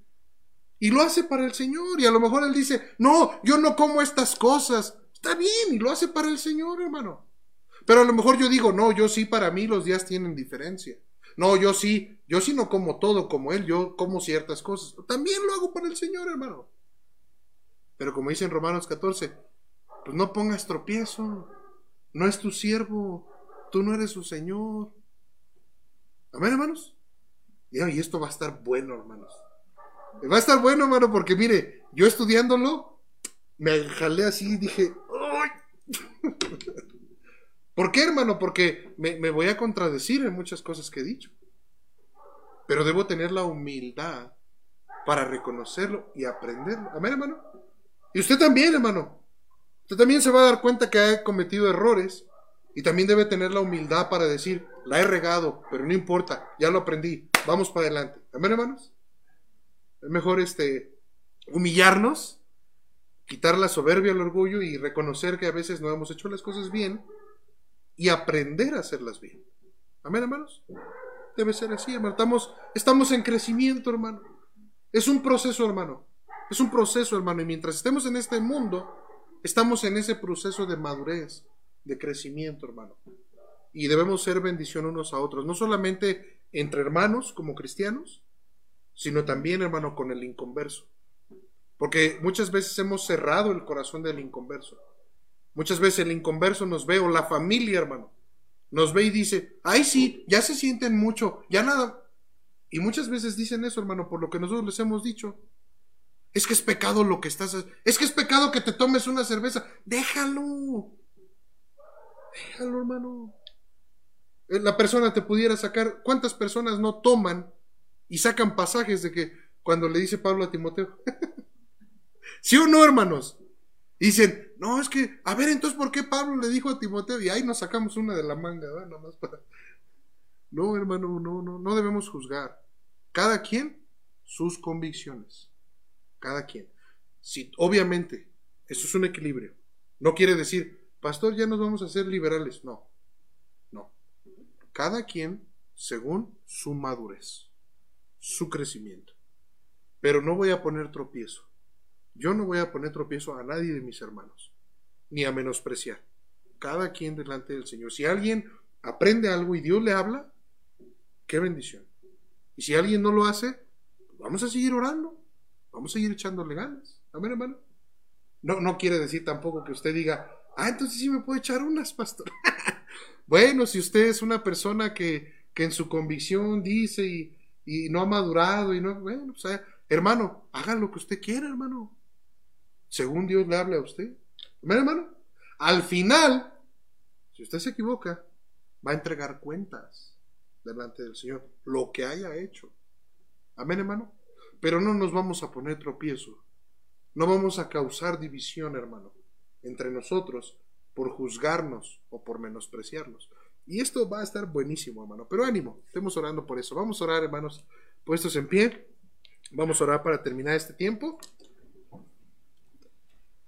Speaker 1: Y lo hace para el Señor. Y a lo mejor él dice, no, yo no como estas cosas. Está bien, y lo hace para el Señor, hermano. Pero a lo mejor yo digo, no, yo sí, para mí los días tienen diferencia. No, yo sí, yo sí no como todo como él, yo como ciertas cosas. También lo hago para el Señor, hermano. Pero como dice en Romanos 14, pues no pongas tropiezo. No es tu siervo, tú no eres su Señor. Amén, hermanos. Y esto va a estar bueno, hermanos. Va a estar bueno, hermano, porque mire, yo estudiándolo, me jalé así y dije, ¡ay! (laughs) ¿Por qué, hermano? Porque me, voy a contradecir en muchas cosas que he dicho. Pero debo tener la humildad para reconocerlo y aprenderlo. Amén, hermano. Y usted también, hermano. Usted también se va a dar cuenta que ha cometido errores y también debe tener la humildad para decir, la he regado, pero no importa, ya lo aprendí, vamos para adelante. Amén, hermanos. Es mejor este humillarnos, quitar la soberbia, el orgullo y reconocer que a veces no hemos hecho las cosas bien y aprender a hacerlas bien. Amén, hermanos. Debe ser así, hermano. Estamos, estamos en crecimiento, hermano. Es un proceso, hermano. Es un proceso, hermano. Y mientras estemos en este mundo, estamos en ese proceso de madurez de crecimiento, hermano. Y debemos ser bendición unos a otros, no solamente entre hermanos como cristianos, sino también, hermano, con el inconverso. Porque muchas veces hemos cerrado el corazón del inconverso. Muchas veces el inconverso nos ve, o la familia, hermano, nos ve y dice, ay sí, ya se sienten mucho, ya nada. Y muchas veces dicen eso, hermano, por lo que nosotros les hemos dicho. Es que es pecado lo que estás... Es que es pecado que te tomes una cerveza. Déjalo. Déjalo, hermano. Eh, la persona te pudiera sacar. ¿Cuántas personas no toman y sacan pasajes de que cuando le dice Pablo a Timoteo? (laughs) ¿Sí o no, hermanos? Dicen, no, es que, a ver, entonces, ¿por qué Pablo le dijo a Timoteo? Y ahí nos sacamos una de la manga, ¿verdad? Nada más para... No, hermano, no, no, no debemos juzgar. Cada quien sus convicciones. Cada quien. Sí, obviamente, eso es un equilibrio. No quiere decir, pastor, ya nos vamos a hacer liberales. No, no. Cada quien según su madurez, su crecimiento. Pero no voy a poner tropiezo. Yo no voy a poner tropiezo a nadie de mis hermanos, ni a menospreciar. Cada quien delante del Señor. Si alguien aprende algo y Dios le habla, qué bendición. Y si alguien no lo hace, vamos a seguir orando, vamos a seguir echándole ganas. Amén, hermano. No, no quiere decir tampoco que usted diga, ah, entonces sí me puedo echar unas, pastor. (laughs) bueno, si usted es una persona que, que en su convicción dice y, y, no ha madurado y no, bueno, pues, hermano, haga lo que usted quiera, hermano. Según Dios le hable a usted. Amén, hermano. Al final, si usted se equivoca, va a entregar cuentas delante del Señor, lo que haya hecho. Amén, hermano. Pero no nos vamos a poner tropiezo no vamos a causar división, hermano, entre nosotros por juzgarnos o por menospreciarnos. Y esto va a estar buenísimo, hermano. Pero ánimo, estemos orando por eso. Vamos a orar, hermanos, puestos en pie. Vamos a orar para terminar este tiempo.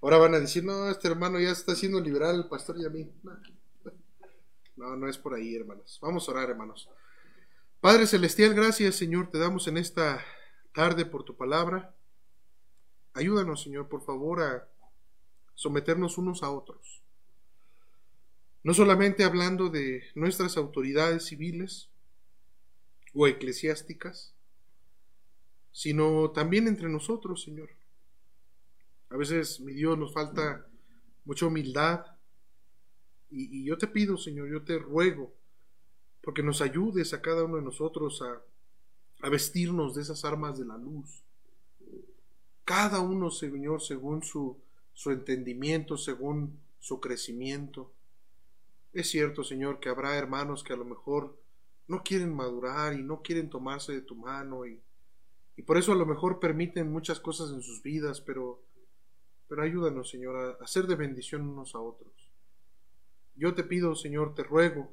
Speaker 1: Ahora van a decir, no, este hermano ya está siendo liberal, el pastor y a mí. No, no es por ahí, hermanos. Vamos a orar, hermanos. Padre Celestial, gracias, Señor, te damos en esta tarde por tu palabra. Ayúdanos, Señor, por favor, a someternos unos a otros. No solamente hablando de nuestras autoridades civiles o eclesiásticas, sino también entre nosotros, Señor. A veces, mi Dios, nos falta mucha humildad. Y, yo te pido, Señor, yo te ruego, porque nos ayudes a cada uno de nosotros a, a vestirnos de esas armas de la luz cada uno, Señor, según su, su entendimiento, según su crecimiento. Es cierto, Señor, que habrá hermanos que a lo mejor no quieren madurar y no quieren tomarse de tu mano y, y por eso a lo mejor permiten muchas cosas en sus vidas, pero, pero ayúdanos, Señor, a, hacer de bendición unos a otros. Yo te pido, Señor, te ruego,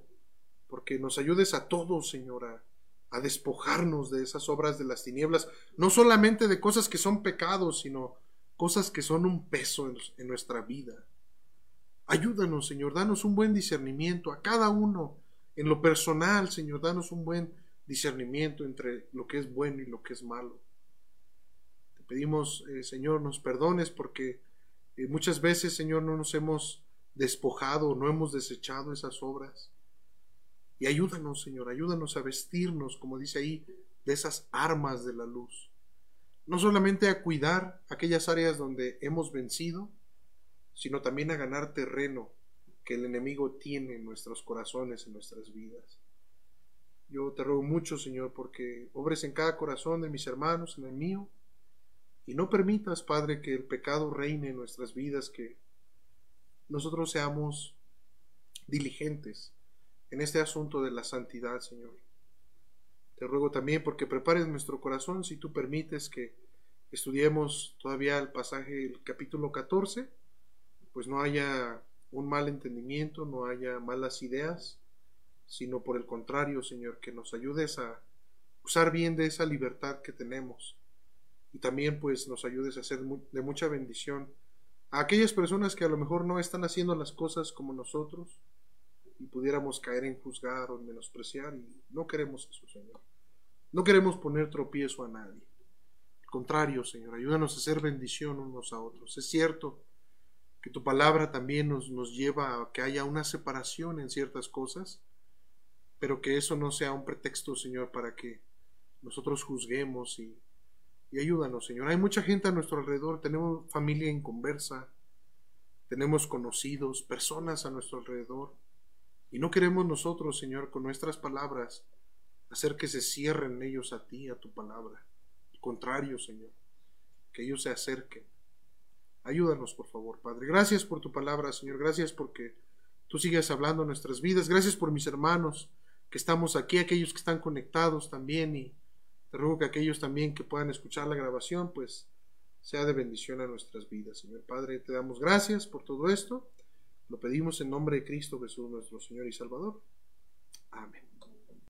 Speaker 1: porque nos ayudes a todos, Señor, a, a despojarnos de esas obras de las tinieblas, no solamente de cosas que son pecados, sino cosas que son un peso en, nuestra vida. Ayúdanos, Señor, danos un buen discernimiento a cada uno, en lo personal, Señor, danos un buen discernimiento entre lo que es bueno y lo que es malo. Te pedimos, eh, Señor, nos perdones porque eh, muchas veces, Señor, no nos hemos despojado, no hemos desechado esas obras. Y ayúdanos, Señor, ayúdanos a vestirnos, como dice ahí, de esas armas de la luz. No solamente a cuidar aquellas áreas donde hemos vencido, sino también a ganar terreno que el enemigo tiene en nuestros corazones, en nuestras vidas. Yo te ruego mucho, Señor, porque obres en cada corazón de mis hermanos, en el mío, y no permitas, Padre, que el pecado reine en nuestras vidas, que nosotros seamos diligentes en este asunto de la santidad, Señor. Te ruego también porque prepares nuestro corazón si tú permites que estudiemos todavía el pasaje, el capítulo 14, pues no haya un mal entendimiento, no haya malas ideas, sino por el contrario, Señor, que nos ayudes a usar bien de esa libertad que tenemos y también pues nos ayudes a ser de mucha bendición a aquellas personas que a lo mejor no están haciendo las cosas como nosotros, y pudiéramos caer en juzgar o en menospreciar y no queremos eso, Señor. No queremos poner tropiezo a nadie. Al contrario, Señor, ayúdanos a hacer bendición unos a otros. Es cierto que tu palabra también nos, nos lleva a que haya una separación en ciertas cosas, pero que eso no sea un pretexto, Señor, para que nosotros juzguemos y, y ayúdanos, Señor. Hay mucha gente a nuestro alrededor, tenemos familia en conversa, tenemos conocidos, personas a nuestro alrededor y no queremos nosotros, Señor, con nuestras palabras, hacer que se cierren ellos a ti, a tu palabra. Al contrario, Señor, que ellos se acerquen. Ayúdanos, por favor, Padre. Gracias por tu palabra, Señor. Gracias porque tú sigues hablando en nuestras vidas. Gracias por mis hermanos que estamos aquí, aquellos que están conectados también. Y te ruego que aquellos también que puedan escuchar la grabación, pues sea de bendición a nuestras vidas. Señor Padre, te damos gracias por todo esto. Lo pedimos en nombre de Cristo Jesús, nuestro Señor y Salvador. Amén.